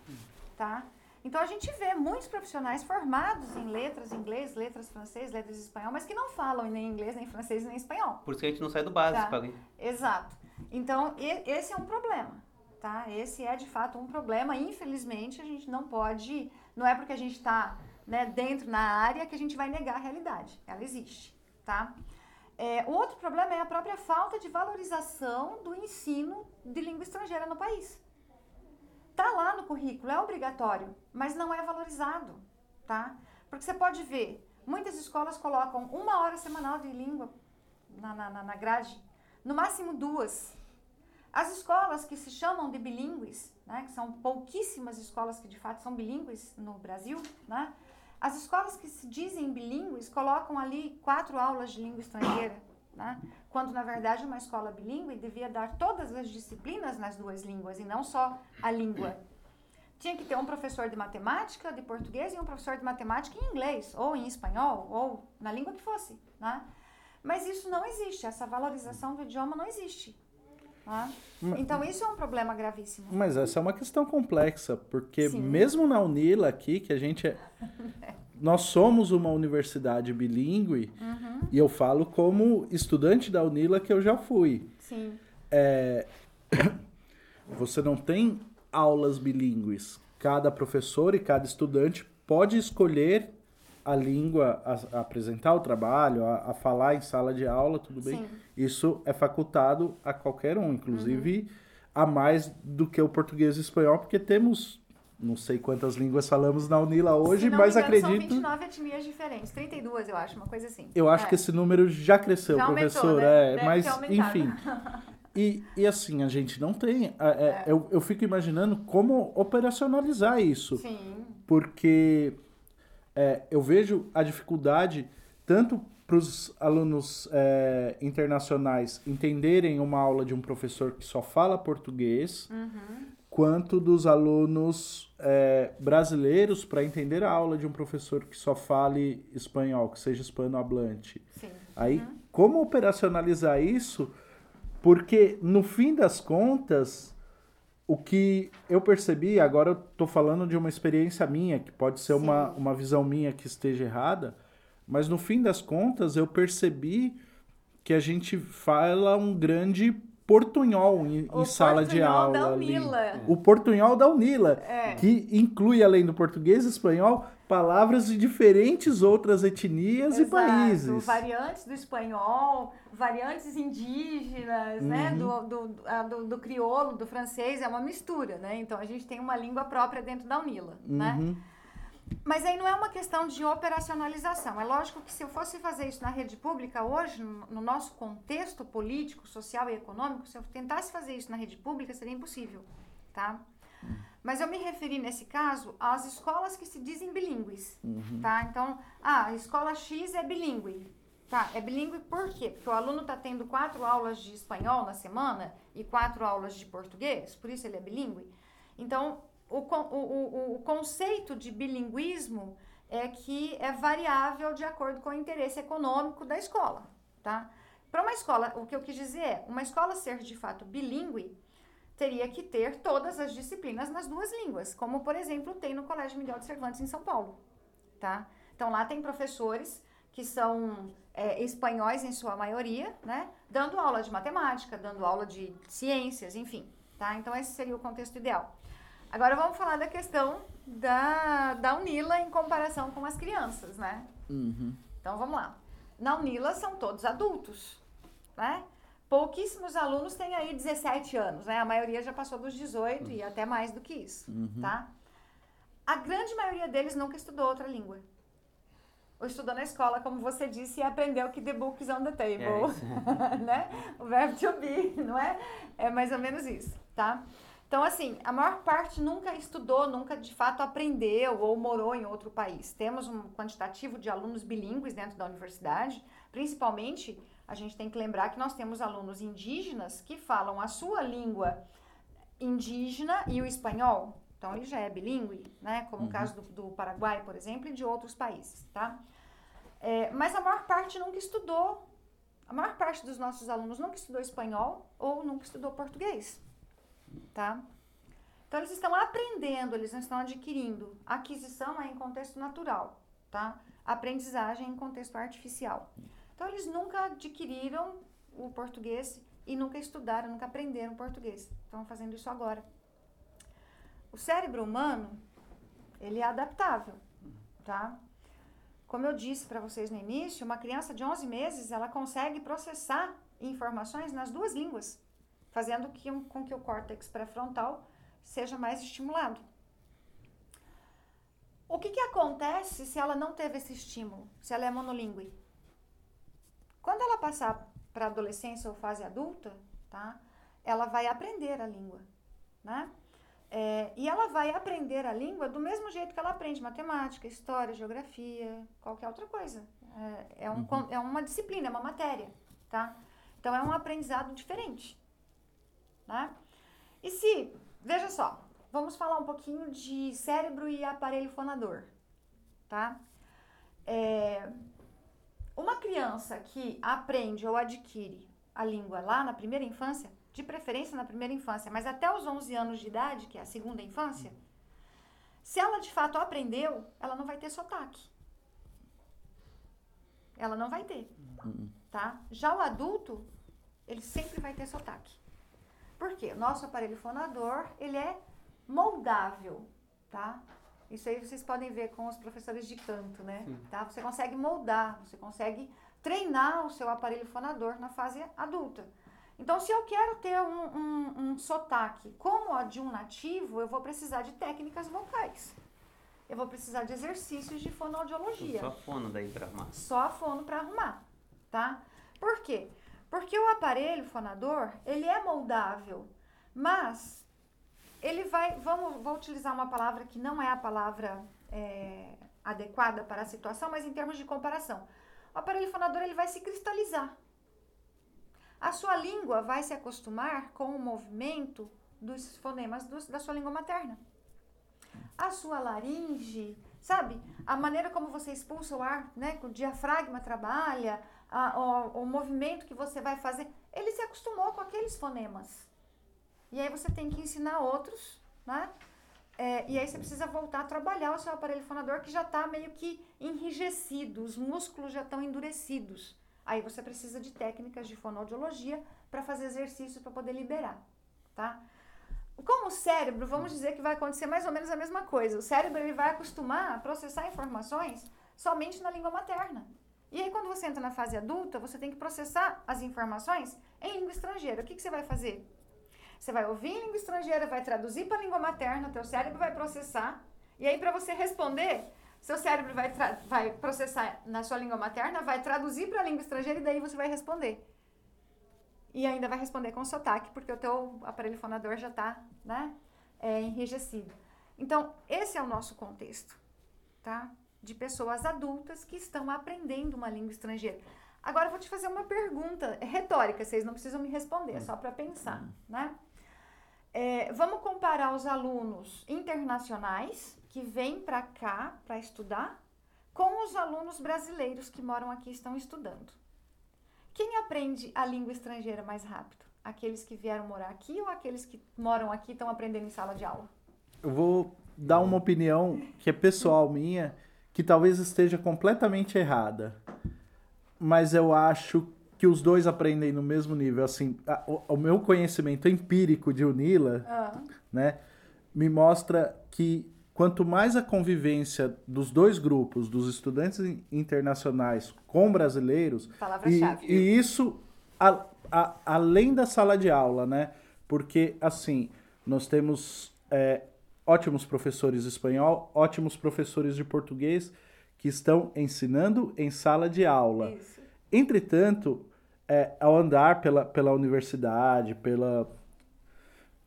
tá? Então a gente vê muitos profissionais formados em letras inglês, letras francês, letras espanhol, mas que não falam nem inglês, nem francês, nem espanhol. Por isso que a gente não sai do básico tá? Exato. Então esse é um problema, tá? Esse é de fato um problema. Infelizmente a gente não pode, não é porque a gente está né, dentro na área que a gente vai negar a realidade. Ela existe, tá? É, o outro problema é a própria falta de valorização do ensino de língua estrangeira no país. Tá lá no currículo, é obrigatório, mas não é valorizado, tá? Porque você pode ver, muitas escolas colocam uma hora semanal de língua na, na, na grade, no máximo duas. As escolas que se chamam de bilíngues, né, que são pouquíssimas escolas que de fato são bilíngues no Brasil, né, as escolas que se dizem bilíngues colocam ali quatro aulas de língua estrangeira, né? quando na verdade uma escola bilíngue devia dar todas as disciplinas nas duas línguas e não só a língua. Tinha que ter um professor de matemática, de português e um professor de matemática em inglês, ou em espanhol, ou na língua que fosse. Né? Mas isso não existe, essa valorização do idioma não existe. Né? Então isso é um problema gravíssimo. Mas essa é uma questão complexa, porque Sim. mesmo na Unila aqui, que a gente é, nós somos uma universidade bilíngue, uhum. e eu falo como estudante da Unila que eu já fui. Sim. É, você não tem aulas bilíngues. Cada professor e cada estudante pode escolher a língua, a, a apresentar o trabalho, a, a, falar em sala de aula, tudo bem. Sim. Isso é facultado a qualquer um, inclusive uhum. a mais do que o português e o espanhol, porque temos não sei quantas línguas falamos na Unila hoje, mas engano, acredito. São 29 etnias diferentes, 32 eu acho, uma coisa assim. Eu acho É. que esse número já cresceu, Já aumentou, professor. né? É, mas, enfim. E, e assim, a gente não tem. é, é, Eu, eu fico imaginando como operacionalizar isso. Sim. Porque é, eu vejo a dificuldade tanto para os alunos é, internacionais entenderem uma aula de um professor que só fala português, Uhum. quanto dos alunos é, brasileiros para entender a aula de um professor que só fale espanhol, que seja hispanohablante. Sim. Aí, Uhum. como operacionalizar isso? Porque, no fim das contas, o que eu percebi, agora eu tô falando de uma experiência minha, que pode ser uma, uma visão minha que esteja errada, mas no fim das contas eu percebi que a gente fala um grande portunhol em, em sala de portunhol aula. da. Unila. O portunhol da Unila, É. que inclui, além do português e espanhol, palavras de diferentes outras etnias e Exato, países. Variantes do espanhol, variantes indígenas, né? Uhum. Do, do, a- do, do crioulo, do francês, é uma mistura, né? Então a gente tem uma língua própria dentro da Unila, né? Uhum. Mas aí não é uma questão de operacionalização. É lógico que se eu fosse fazer isso na rede pública hoje, no no nosso contexto político, social e econômico, se eu tentasse fazer isso na rede pública, seria impossível, tá? Mas eu me referi nesse caso às escolas que se dizem bilíngues, tá? Então, ah, a escola X é bilíngue. Tá, é bilíngue por quê? Porque o aluno está tendo quatro aulas de espanhol na semana e quatro aulas de português, por isso ele é bilíngue. Então, o, o, o conceito de bilinguismo é que é variável de acordo com o interesse econômico da escola, tá? Para uma escola, o que eu quis dizer é, uma escola ser de fato bilíngue teria que ter todas as disciplinas nas duas línguas, como por exemplo tem no Colégio Miguel de Cervantes em São Paulo, tá? Então lá tem professores que são é, espanhóis em sua maioria, né? Dando aula de matemática, dando aula de ciências, enfim, tá? Então esse seria o contexto ideal. Agora vamos falar da questão da, da Unila em comparação com as crianças, né? Uhum. Então vamos lá. Na Unila são todos adultos, né? Pouquíssimos alunos têm aí 17 anos, né? A maioria já passou dos 18 e até mais do que isso, tá? A grande maioria deles nunca estudou outra língua. Ou estudou na escola, como você disse, e aprendeu que the book is on the table, É, né? O verbo to be, não é? É mais ou menos isso, tá? Então, assim, a maior parte nunca estudou, nunca de fato aprendeu ou morou em outro país. Temos um quantitativo de alunos bilíngues dentro da universidade, principalmente a gente tem que lembrar que nós temos alunos indígenas que falam a sua língua indígena e o espanhol. Então, ele já é bilíngue, né? Como o caso do, do Paraguai, por exemplo, e de outros países, tá? É, mas a maior parte nunca estudou, a maior parte dos nossos alunos nunca estudou espanhol ou nunca estudou português tá? Então eles estão aprendendo, eles não estão adquirindo. Aquisição é em contexto natural, tá? Aprendizagem em contexto artificial. Então eles nunca adquiriram o português e nunca estudaram, nunca aprenderam português. Estão fazendo isso agora. O cérebro humano, ele é adaptável, tá? Como eu disse para vocês no início, uma criança de 11 meses, ela consegue processar informações nas duas línguas fazendo que, com que o córtex pré-frontal seja mais estimulado. O que, que acontece se ela não teve esse estímulo, se ela é monolíngue? Quando ela passar para a adolescência ou fase adulta, tá? Ela vai aprender a língua, né? É, e ela vai aprender a língua do mesmo jeito que ela aprende matemática, história, geografia, qualquer outra coisa. É, é, um, con- é uma disciplina, é uma matéria, tá? Então é um aprendizado diferente né? E se, veja só, vamos falar um pouquinho de cérebro e aparelho fonador, tá? É, uma criança que aprende ou adquire a língua lá na primeira infância, de preferência na primeira infância, mas até os 11 anos de idade, que é a segunda infância, se ela de fato aprendeu, ela não vai ter sotaque. Ela não vai ter, tá? Já o adulto, ele sempre vai ter sotaque. Por quê? O nosso aparelho fonador, ele é moldável, tá? Isso aí vocês podem ver com os professores de canto, né? Tá? Você consegue moldar, você consegue treinar o seu aparelho fonador na fase adulta. Então, se eu quero ter um, um, um sotaque como a de um nativo, eu vou precisar de técnicas vocais. Eu vou precisar de exercícios de fonoaudiologia. Só fono daí para arrumar. Só a fono para arrumar, tá? Por quê? Porque o aparelho fonador, ele é moldável, mas ele vai, vamos, vou utilizar uma palavra que não é a palavra é, adequada para a situação, mas em termos de comparação. O aparelho fonador, ele vai se cristalizar. A sua língua vai se acostumar com o movimento dos fonemas dos, da sua língua materna. A sua laringe, sabe? A maneira como você expulsa o ar, né? Que o diafragma trabalha, a, o, o movimento que você vai fazer. Ele se acostumou com aqueles fonemas. E aí você tem que ensinar outros, né? É, e aí você precisa voltar a trabalhar o seu aparelho fonador que já está meio que enrijecido, os músculos já estão endurecidos. Aí você precisa de técnicas de fonoaudiologia para fazer exercício para poder liberar, tá? Com o cérebro, vamos dizer que vai acontecer mais ou menos a mesma coisa. O cérebro ele vai acostumar a processar informações somente na língua materna. E aí, quando você entra na fase adulta, você tem que processar as informações em língua estrangeira. O que, que você vai fazer? Você vai ouvir em língua estrangeira, vai traduzir para a língua materna, teu cérebro vai processar. E aí, para você responder, seu cérebro vai, vai processar na sua língua materna, vai traduzir para a língua estrangeira e daí você vai responder. E ainda vai responder com sotaque, porque o teu aparelho fonador já está né, é, enrijecido. Então, esse é o nosso contexto, tá? De pessoas adultas que estão aprendendo uma língua estrangeira. Agora, eu vou te fazer uma pergunta é retórica, vocês não precisam me responder, é só para pensar, né? É, vamos comparar os alunos internacionais que vêm para cá para estudar com os alunos brasileiros que moram aqui e estão estudando. Quem aprende a língua estrangeira mais rápido? Aqueles que vieram morar aqui ou aqueles que moram aqui e estão aprendendo em sala de aula? Eu vou dar uma opinião que é pessoal minha, que talvez esteja completamente errada. Mas eu acho que os dois aprendem no mesmo nível. Assim, a, o, o, meu conhecimento empírico de Unila, ah. né, me mostra que quanto mais a convivência dos dois grupos, dos estudantes internacionais com brasileiros, e, e, isso a, a, além da sala de aula, né? Porque assim nós temos é, ótimos professores de espanhol, ótimos professores de português que estão ensinando em sala de aula. Isso. Entretanto, é, ao andar pela, pela universidade, pela,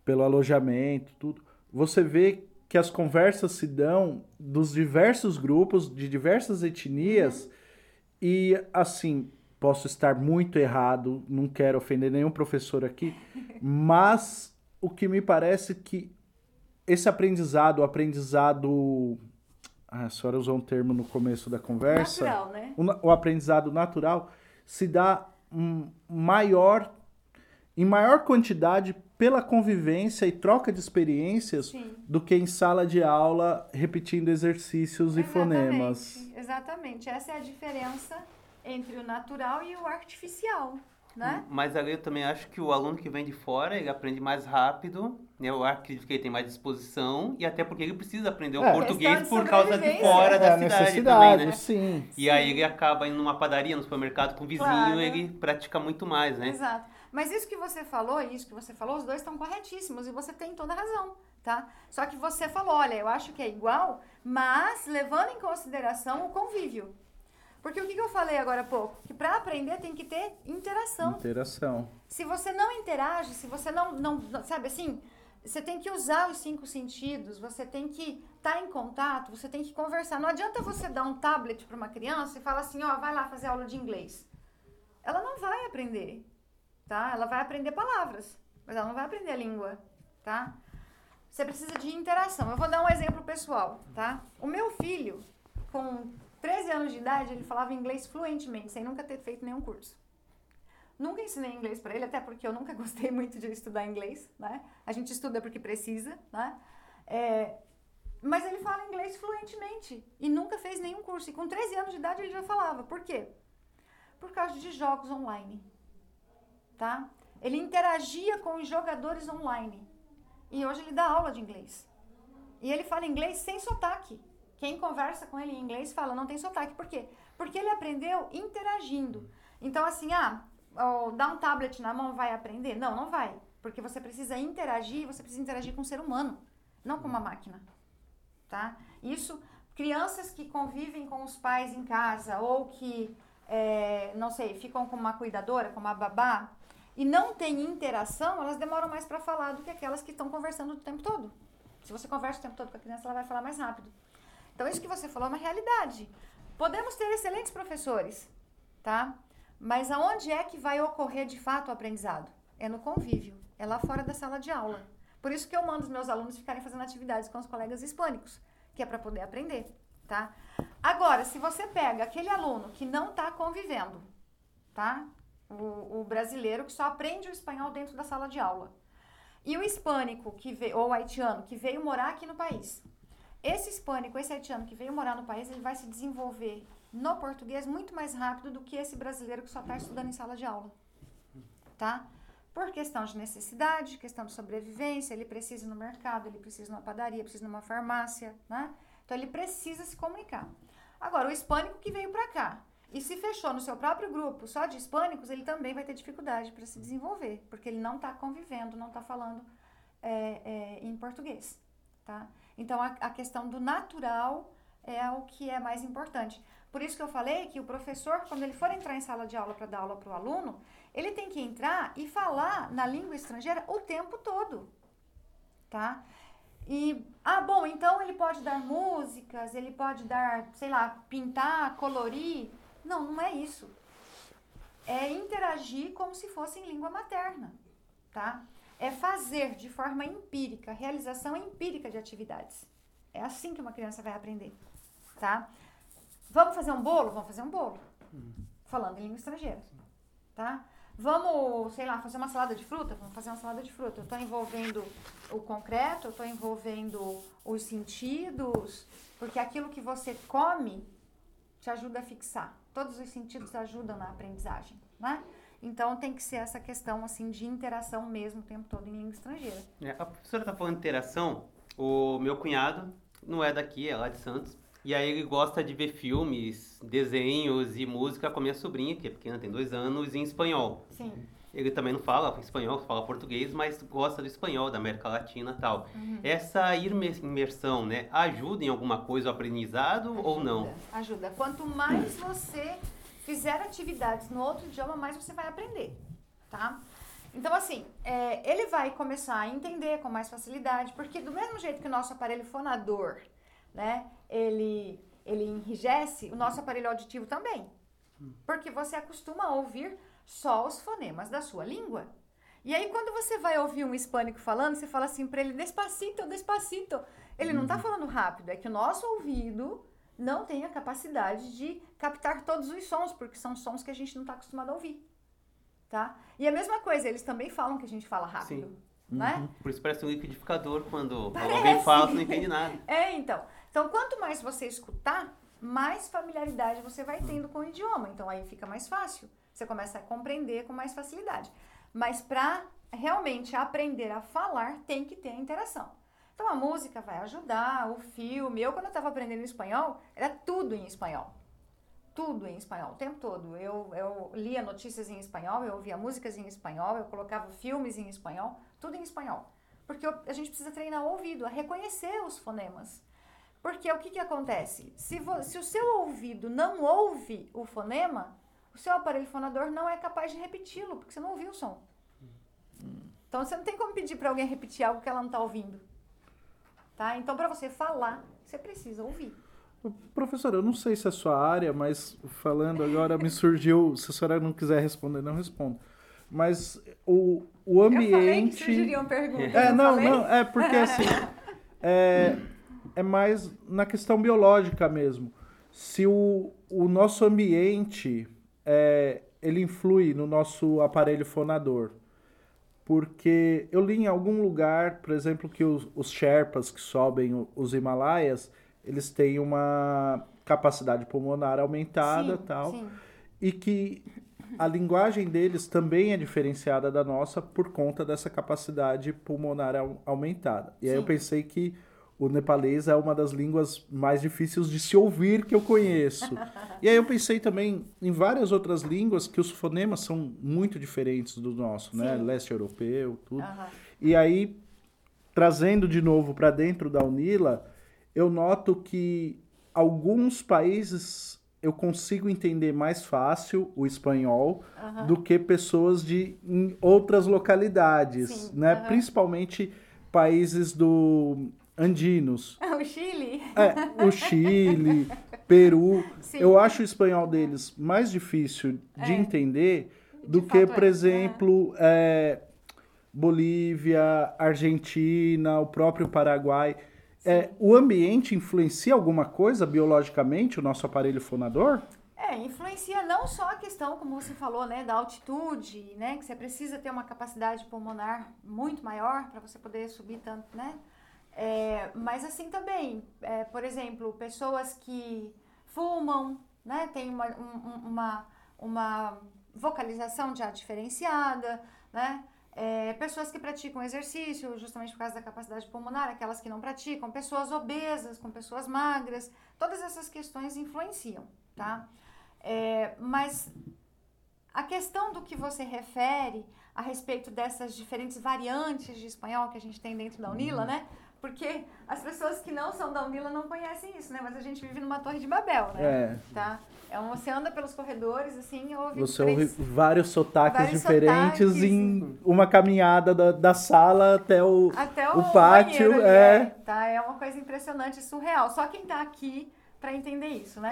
pelo alojamento, tudo, você vê que as conversas se dão dos diversos grupos, de diversas etnias, uhum. e assim, posso estar muito errado, não quero ofender nenhum professor aqui, mas o que me parece que esse aprendizado, o aprendizado. Ah, a senhora usou um termo no começo da conversa. Natural, né? O, o aprendizado natural se dá um maior, em maior quantidade pela convivência e troca de experiências Sim. do que em sala de aula repetindo exercícios exatamente, e fonemas. Exatamente, essa é a diferença entre o natural e o artificial. Né? Mas eu também acho que o aluno que vem de fora, ele aprende mais rápido? Eu acredito que ele tem mais disposição, e até porque ele precisa aprender o é. português por causa de fora é, da cidade também, né? Sim, e aí ele acaba indo numa padaria, no supermercado com o vizinho, claro. ele pratica muito mais, né? Exato. Mas isso que você falou, isso que você falou, os dois estão corretíssimos e você tem toda a razão, tá? Só que você falou, olha, eu acho que é igual, mas levando em consideração o convívio. Porque o que, que eu falei agora há pouco? Que para aprender tem que ter interação. Interação. Se você não interage, se você não, não sabe assim, você tem que usar os cinco sentidos, você tem que estar tá em contato, você tem que conversar. Não adianta você dar um tablet para uma criança e falar assim, ó, vai lá fazer aula de inglês. Ela não vai aprender tá? Ela vai aprender palavras, mas ela não vai aprender a língua, tá? Você precisa de interação. Eu vou dar um exemplo pessoal, tá? O meu filho, com 13 anos de idade, ele falava inglês fluentemente, sem nunca ter feito nenhum curso. Nunca ensinei inglês para ele, até porque eu nunca gostei muito de estudar inglês, né? A gente estuda porque precisa, né? É, mas ele fala inglês fluentemente e nunca fez nenhum curso. E com 13 anos de idade ele já falava. Por quê? Por causa de jogos online tá? Ele interagia com os jogadores online. E hoje ele dá aula de inglês. E ele fala inglês sem sotaque. Quem conversa com ele em inglês fala não tem sotaque. Por quê? Porque ele aprendeu interagindo. Então, assim, ah, ou dar um tablet na mão vai aprender? Não, não vai. Porque você precisa interagir, você precisa interagir com um ser humano, não com uma máquina. Tá? Isso, crianças que convivem com os pais em casa ou que, é, não sei, ficam com uma cuidadora, com uma babá, e não tem interação, elas demoram mais para falar do que aquelas que estão conversando o tempo todo. Se você conversa o tempo todo com a criança, ela vai falar mais rápido. Então, isso que você falou é uma realidade. Podemos ter excelentes professores, tá? Mas aonde é que vai ocorrer de fato o aprendizado? É no convívio, é lá fora da sala de aula. Por isso que eu mando os meus alunos ficarem fazendo atividades com os colegas hispânicos, que é para poder aprender, tá? Agora, se você pega aquele aluno que não está convivendo, tá? O, o, brasileiro que só aprende o espanhol dentro da sala de aula. E o hispânico, que veio, ou o haitiano, que veio morar aqui no país. Esse hispânico, esse haitiano que veio morar no país, ele vai se desenvolver no português muito mais rápido do que esse brasileiro que só está estudando em sala de aula. Tá? Por questão de necessidade, questão de sobrevivência, ele precisa ir no mercado, ele precisa numa padaria, precisa numa farmácia, né? Então ele precisa se comunicar. Agora, o hispânico que veio para cá, e se fechou no seu próprio grupo só de hispânicos, ele também vai ter dificuldade para se desenvolver, porque ele não está convivendo, não está falando é, é, em português, tá? Então, a, a questão do natural é o que é mais importante. Por isso que eu falei que o professor, quando ele for entrar em sala de aula para dar aula para o aluno, ele tem que entrar e falar na língua estrangeira o tempo todo, tá? E, ah, bom, então ele pode dar músicas, ele pode dar, sei lá, pintar, colorir, não, não é isso. É interagir como se fosse em língua materna, tá? É fazer de forma empírica, realização empírica de atividades. É assim que uma criança vai aprender, tá? Vamos fazer um bolo? Vamos fazer um bolo. Falando em língua estrangeira, tá? Vamos, sei lá, fazer uma salada de fruta? Vamos fazer uma salada de fruta. Eu estou envolvendo o concreto, eu estou envolvendo os sentidos, porque aquilo que você come te ajuda a fixar todos os sentidos ajudam na aprendizagem, né? Então tem que ser essa questão assim de interação mesmo o tempo todo em língua estrangeira. É, a professora está falando de interação. O meu cunhado não é daqui, é lá de Santos. E aí ele gosta de ver filmes, desenhos e música com a minha sobrinha, que é pequena, tem dois anos, em espanhol. Sim. Ele também não fala espanhol, fala português, mas gosta do espanhol, da América Latina e tal. Uhum. Essa imersão, né, ajuda em alguma coisa o aprendizado ajuda, ou não? Ajuda. Quanto mais você fizer atividades no outro idioma, mais você vai aprender, tá? Então, assim, é, ele vai começar a entender com mais facilidade, porque do mesmo jeito que o nosso aparelho fonador, né, ele, ele enrijece, o nosso aparelho auditivo também. Hum. Porque você acostuma a ouvir só os fonemas da sua língua. E aí, quando você vai ouvir um hispânico falando, você fala assim para ele, despacito, despacito. Ele não está uhum. falando rápido, é que o nosso ouvido não tem a capacidade de captar todos os sons, porque são sons que a gente não está acostumado a ouvir. Tá? E a mesma coisa, eles também falam que a gente fala rápido. Sim. Né? Uhum. Por isso parece um liquidificador quando parece. alguém fala, você não entende nada. É, então. Então, quanto mais você escutar, mais familiaridade você vai tendo com o idioma. Então, aí fica mais fácil. Você começa a compreender com mais facilidade. Mas para realmente aprender a falar, tem que ter a interação. Então a música vai ajudar, o filme. Eu, quando eu estava aprendendo espanhol, era tudo em espanhol. Tudo em espanhol, o tempo todo. Eu, eu lia notícias em espanhol, eu ouvia músicas em espanhol, eu colocava filmes em espanhol, tudo em espanhol. Porque a gente precisa treinar o ouvido, a reconhecer os fonemas. Porque o que, que acontece? Se, se o seu ouvido não ouve o fonema, o seu aparelho fonador não é capaz de repeti-lo, porque você não ouviu o som. Então você não tem como pedir para alguém repetir algo que ela não está ouvindo. Tá? Então, para você falar, você precisa ouvir. Professora, eu não sei se é sua área, mas falando agora me surgiu. Se a senhora não quiser responder, não responda. Mas o, o ambiente. Eu falei que surgiriam perguntas. É, não, não, não, é porque assim. é, é mais na questão biológica mesmo. Se o, o nosso ambiente é, ele influi no nosso aparelho fonador. Porque eu li em algum lugar, por exemplo, que os, os Sherpas que sobem os Himalaias, eles têm uma capacidade pulmonar aumentada sim, tal, sim. e que a linguagem deles também é diferenciada da nossa por conta dessa capacidade pulmonar aumentada. E sim. aí eu pensei que o nepalês é uma das línguas mais difíceis de se ouvir que eu conheço. e aí eu pensei também em várias outras línguas que os fonemas são muito diferentes do nosso, né? Leste europeu, tudo. Uhum. E aí, trazendo de novo para dentro da Unila, eu noto que alguns países eu consigo entender mais fácil o espanhol uhum. do que pessoas de em outras localidades, Sim. né? Uhum. Principalmente países do andinos. O Chile? É, o Chile, Peru. Sim. Eu acho o espanhol deles mais difícil de é. entender do de que, por é. exemplo, é, Bolívia, Argentina, o próprio Paraguai. É, o ambiente influencia alguma coisa biologicamente o nosso aparelho fonador? É, influencia não só a questão, como você falou, né, da altitude, né, que você precisa ter uma capacidade pulmonar muito maior para você poder subir tanto, né, é, mas assim também, é, por exemplo, pessoas que fumam, né, tem uma, um, uma, uma vocalização já diferenciada, né, é, pessoas que praticam exercício justamente por causa da capacidade pulmonar, aquelas que não praticam, pessoas obesas com pessoas magras, todas essas questões influenciam, tá? É, mas a questão do que você refere a respeito dessas diferentes variantes de espanhol que a gente tem dentro da Unila, né? Porque as pessoas que não são da Unila não conhecem isso, né? Mas a gente vive numa torre de Babel, né? É. Tá? É um, você anda pelos corredores, assim, ouve... Você ouve vários sotaques vários diferentes sotaques. em uma caminhada da, da sala até o, até o, o pátio. É. é. Tá? é uma coisa impressionante, surreal. Só quem tá aqui para entender isso, né?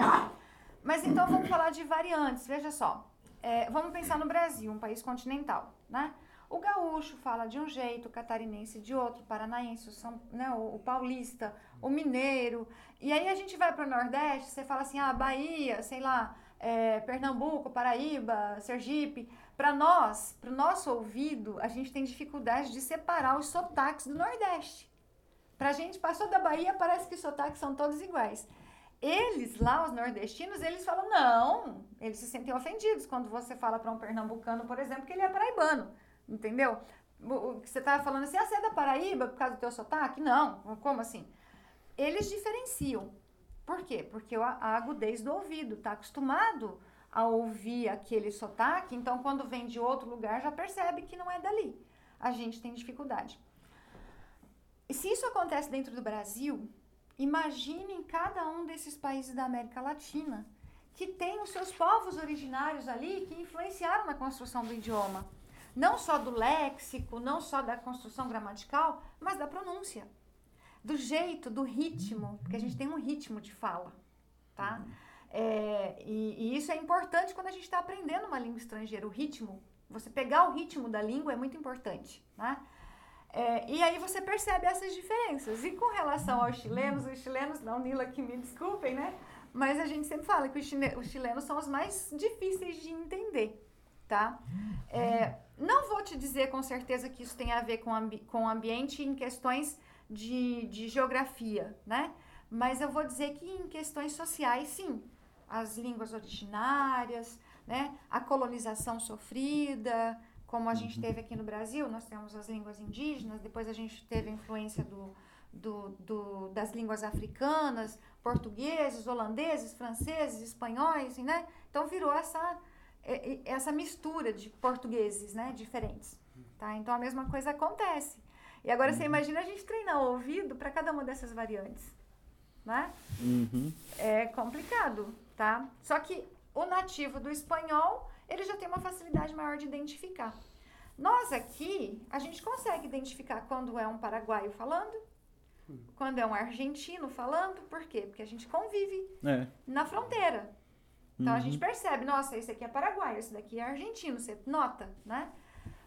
Mas então vamos falar de variantes. Veja só. É, vamos pensar no Brasil, um país continental, né? O gaúcho fala de um jeito, o catarinense de outro, o paranaense, o, São, né, o, o paulista, o mineiro. E aí a gente vai para o Nordeste, você fala assim, ah, Bahia, sei lá, é, Pernambuco, Paraíba, Sergipe. Para nós, para o nosso ouvido, a gente tem dificuldade de separar os sotaques do Nordeste. Para a gente, passou da Bahia, parece que os sotaques são todos iguais. Eles lá, os nordestinos, eles falam, não, eles se sentem ofendidos quando você fala para um pernambucano, por exemplo, que ele é paraibano. Entendeu? Você estava falando assim, ah, você é da Paraíba por causa do teu sotaque? Não, como assim? Eles diferenciam. Por quê? Porque a, agudez do ouvido está acostumado a ouvir aquele sotaque, então quando vem de outro lugar já percebe que não é dali. A gente tem dificuldade. E se isso acontece dentro do Brasil, imagine em cada um desses países da América Latina que tem os seus povos originários ali que influenciaram na construção do idioma não só do léxico, não só da construção gramatical, mas da pronúncia, do jeito, do ritmo, porque a gente tem um ritmo de fala, tá? É, e, e, isso é importante quando a gente está aprendendo uma língua estrangeira, o ritmo. Você pegar o ritmo da língua é muito importante, né? É, e aí você percebe essas diferenças. E com relação aos chilenos, os chilenos, não, Nila, que me desculpem, né? Mas a gente sempre fala que os, os chilenos são os mais difíceis de entender, tá? É, não vou te dizer com certeza que isso tem a ver com, ambi com o ambiente em questões de, de geografia, né? Mas eu vou dizer que em questões sociais, sim. As línguas originárias, né? A colonização sofrida, como a gente uhum. teve aqui no Brasil, nós temos as línguas indígenas, depois a gente teve a influência do, do, do, das línguas africanas, portugueses, holandeses, franceses, espanhóis, né? Então virou essa essa mistura de portugueses, né, diferentes, tá? Então a mesma coisa acontece. E agora você uhum. imagina a gente treinar o ouvido para cada uma dessas variantes, né? Uhum. É complicado, tá? Só que o nativo do espanhol, ele já tem uma facilidade maior de identificar. Nós aqui, a gente consegue identificar quando é um paraguaio falando, quando é um argentino falando, por quê? Porque a gente convive é. na fronteira. Então uhum. a gente uhum. percebe, nossa, esse aqui é paraguaio, esse daqui é argentino, você nota, né?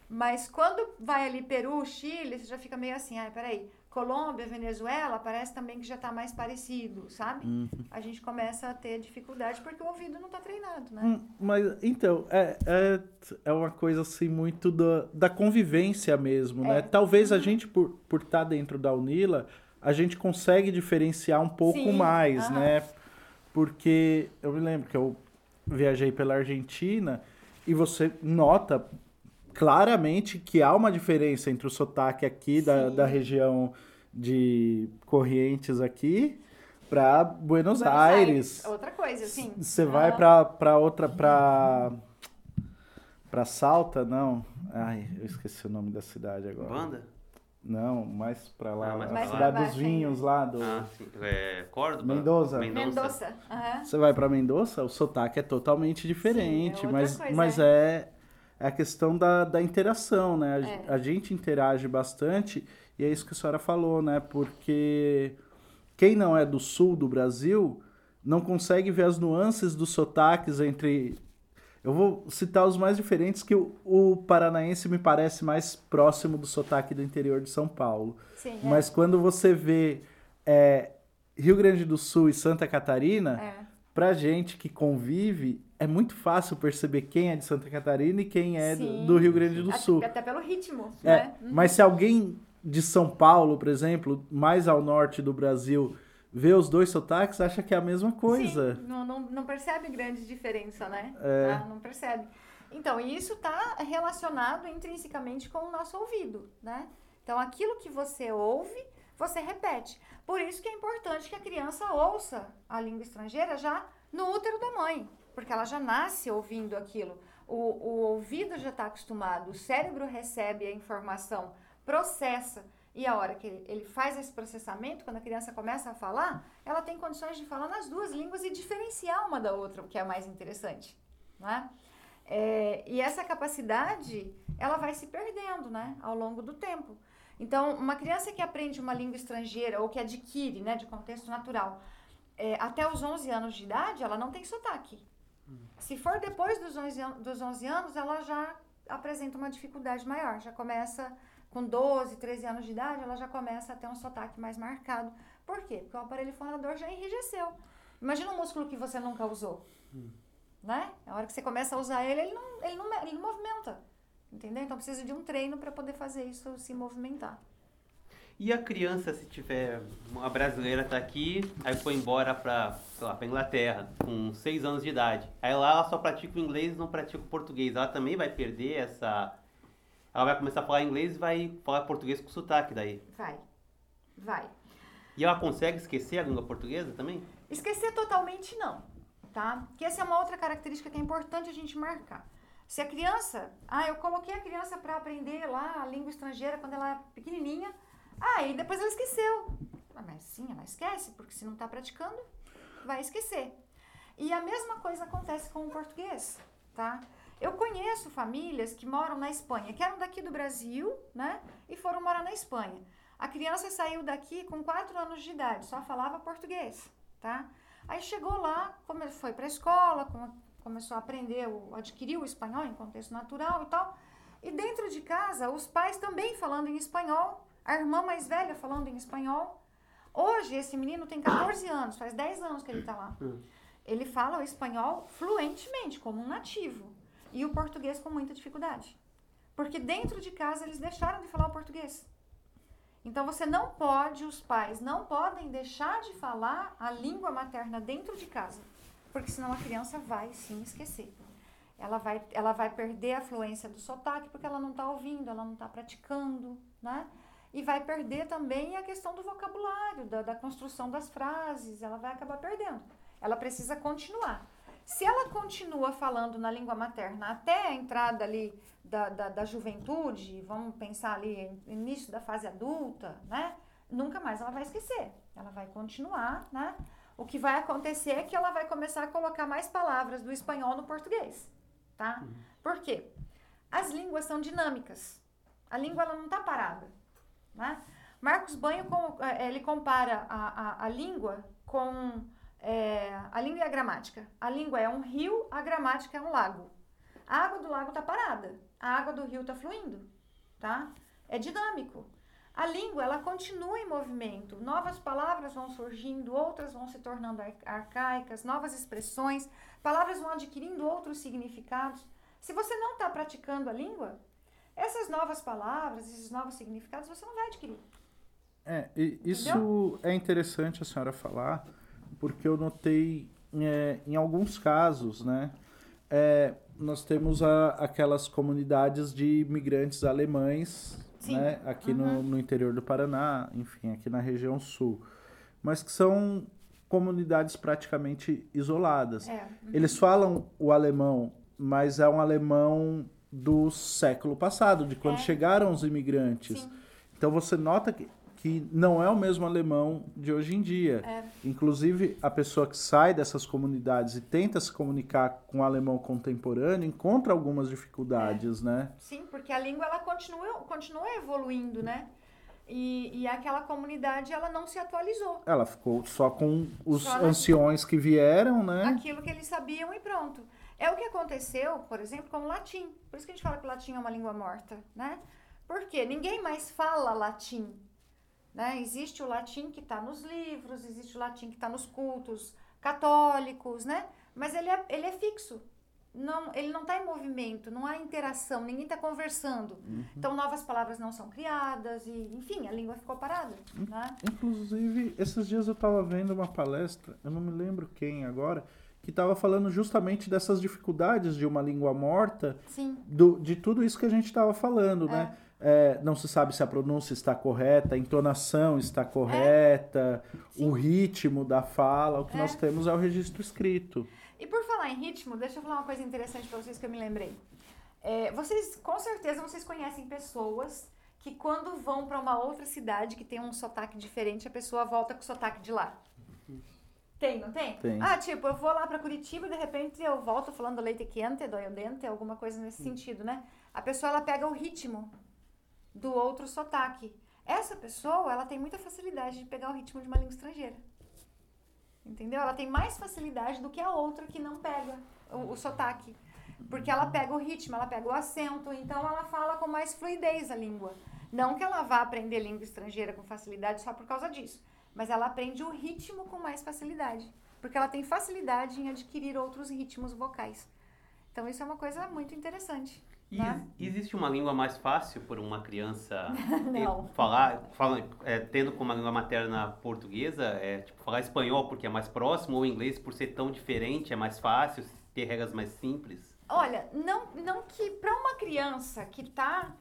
Mas quando vai ali Peru, Chile, você já fica meio assim, ai, peraí, Colômbia, Venezuela, parece também que já está mais parecido, sabe? Uhum. A gente começa a ter dificuldade porque o ouvido não está treinado, né? Hum, mas, então, é, é, é uma coisa assim muito da, da convivência mesmo, né? é. né? Talvez a uhum. gente, por estar por tá dentro da Unila, a gente consegue diferenciar um pouco Sim. mais, né? porque eu me lembro que eu viajei pela Argentina e você nota claramente que há uma diferença entre o sotaque aqui da, da região de Corrientes aqui para Buenos, Buenos Aires. Outra coisa, sim. Você vai para outra para para Salta, não? Ai, eu esqueci o nome da cidade agora. Banda? Não, mais pra lá, Ah, mais a pra lá. cidade Mais dos vinhos lá do Ah, sim. É, Córdoba? Mendoza. Mendoza. aham. Você vai para Mendoza, o sotaque é totalmente diferente, outra mas, coisa, mas é. é a questão da, da interação, né? A, É. a gente interage bastante e é isso que a senhora falou, né? Porque quem não é do sul do Brasil não consegue ver as nuances dos sotaques entre. Eu vou citar os mais diferentes, que o, o paranaense me parece mais próximo do sotaque do interior de São Paulo. Sim, é. Mas quando você vê é, Rio Grande do Sul e Santa Catarina, É. pra gente que convive, é muito fácil perceber quem é de Santa Catarina e quem é do, do Rio Grande do Sul. Até pelo ritmo, É, né? mas se alguém de São Paulo, por exemplo, mais ao norte do Brasil, vê os dois sotaques, acha que é a mesma coisa. Sim, não, não, não percebe grande diferença, né? É. Tá? Não percebe. Então, isso está relacionado intrinsecamente com o nosso ouvido, né? Então, aquilo que você ouve, você repete. Por isso que é importante que a criança ouça a língua estrangeira já no útero da mãe, porque ela já nasce ouvindo aquilo. O, o ouvido já está acostumado, o cérebro recebe a informação, processa, e a hora que ele, faz esse processamento, quando a criança começa a falar, ela tem condições de falar nas duas línguas e diferenciar uma da outra, o que é mais interessante, né? É, e essa capacidade, ela vai se perdendo, né, ao longo do tempo. Então, uma criança que aprende uma língua estrangeira ou que adquire, né, de contexto natural, é, até os 11 anos de idade, ela não tem sotaque. Se for depois dos 11, an- dos 11 anos, ela já apresenta uma dificuldade maior. Já começa com 12, 13 anos de idade, ela já começa a ter um sotaque mais marcado. Por quê? Porque o aparelho fonador já enrijeceu. Imagina um músculo que você nunca usou. Né? A hora que você começa a usar ele, ele não, ele não, ele não movimenta. Entendeu? Então precisa de um treino para poder fazer isso se movimentar. E a criança, se tiver. Uma brasileira tá aqui, aí foi embora pra, sei lá, pra Inglaterra, com 6 anos de idade. Aí lá ela só pratica o inglês não pratica o português. Ela também vai perder essa. Ela vai começar a falar inglês e vai falar português com sotaque daí. Vai. Vai. E ela consegue esquecer a língua portuguesa também? Esquecer totalmente não, tá? Que essa é uma outra característica que é importante a gente marcar. Se a criança, ah, eu coloquei a criança para aprender lá a língua estrangeira quando ela é pequenininha, ah, e depois ela esqueceu. Ah, Mas sim, ela esquece, porque se não está praticando, vai esquecer. E a mesma coisa acontece com o português, tá? Eu conheço famílias que moram na Espanha, que eram daqui do Brasil, né? E foram morar na Espanha. A criança saiu daqui com 4 anos de idade, só falava português, tá? Aí chegou lá, foi para a escola, come- começou a aprender, adquiriu o espanhol em contexto natural e tal. E dentro de casa, os pais também falando em espanhol, a irmã mais velha falando em espanhol. Hoje, esse menino tem 14 anos, faz 10 anos que ele está lá. Ele fala o espanhol fluentemente, como um nativo, e o português com muita dificuldade. Porque dentro de casa eles deixaram de falar o português. Então você não pode, os pais não podem deixar de falar a língua materna dentro de casa, porque senão a criança vai sim esquecer. Ela vai, ela vai perder a fluência do sotaque porque ela não está ouvindo, ela não está praticando, né? E vai perder também a questão do vocabulário, da, da construção das frases, ela vai acabar perdendo. Ela precisa continuar. Se ela continua falando na língua materna até a entrada ali da, da, da juventude, vamos pensar ali, início da fase adulta, né? Nunca mais ela vai esquecer. Ela vai continuar, né? O que vai acontecer é que ela vai começar a colocar mais palavras do espanhol no português, tá? Por quê? As línguas são dinâmicas. A língua ela não está parada, né? Marcos Banho, eh, ele compara a, a, a língua com é, a língua e a gramática. A língua é um rio, a gramática é um lago. A água do lago está parada, a água do rio está fluindo, tá? É dinâmico. A língua, ela continua em movimento. Novas palavras vão surgindo, outras vão se tornando ar- arcaicas, novas expressões, palavras vão adquirindo outros significados. Se você não está praticando a língua, essas novas palavras, esses novos significados, você não vai adquirir. É, e isso é interessante a senhora falar, porque eu notei é, em alguns casos, né? é, nós temos a- aquelas comunidades de imigrantes alemães né? Aqui uhum. no, no interior do Paraná, enfim, aqui na região sul. Mas que são comunidades praticamente isoladas. É. Uhum. Eles falam o alemão, mas é um alemão do século passado, de quando é. chegaram os imigrantes. Sim. Então você nota que que não é o mesmo alemão de hoje em dia. É. Inclusive, a pessoa que sai dessas comunidades e tenta se comunicar com o alemão contemporâneo encontra algumas dificuldades, é. né? Sim, porque a língua ela continua, continua evoluindo, né? E, e aquela comunidade ela não se atualizou. Ela ficou só com os só anciões que vieram, né? Aquilo que eles sabiam e pronto. É o que aconteceu, por exemplo, com o latim. Por isso que a gente fala que o latim é uma língua morta, né? Porque ninguém mais fala latim né? Existe o latim que está nos livros, existe o latim que está nos cultos católicos, né? Mas ele é, ele é fixo. Não, ele não está em movimento, não há interação, ninguém está conversando. Uhum. Então, novas palavras não são criadas e, enfim, a língua ficou parada. Né? Inclusive, esses dias eu estava vendo uma palestra, eu não me lembro quem agora, que estava falando justamente dessas dificuldades de uma língua morta, do, de tudo isso que a gente estava falando, é. né? É, não se sabe se a pronúncia está correta, a entonação está correta, é. o ritmo da fala. O que é. nós temos é o registro escrito. E por falar em ritmo, deixa eu falar uma coisa interessante para vocês que eu me lembrei. É, vocês, com certeza, vocês conhecem pessoas que quando vão para uma outra cidade que tem um sotaque diferente, a pessoa volta com o sotaque de lá. Tem, não tem? Tem. Ah, tipo, eu vou lá para Curitiba e de repente eu volto falando leite quente, dói o dente, alguma coisa nesse sentido, né? A pessoa ela pega o ritmo do outro sotaque. Essa pessoa, ela tem muita facilidade de pegar o ritmo de uma língua estrangeira. Entendeu? Ela tem mais facilidade do que a outra que não pega o, o sotaque. Porque ela pega o ritmo, ela pega o acento, então ela fala com mais fluidez a língua. Não que ela vá aprender língua estrangeira com facilidade só por causa disso, mas ela aprende o ritmo com mais facilidade, porque ela tem facilidade em adquirir outros ritmos vocais. Então isso é uma coisa muito interessante. E né? existe uma língua mais fácil para uma criança falar, fala, é, tendo como língua materna portuguesa, é, tipo, falar espanhol porque é mais próximo, ou inglês por ser tão diferente, é mais fácil, ter regras mais simples? Olha, não, não que para uma criança que tá,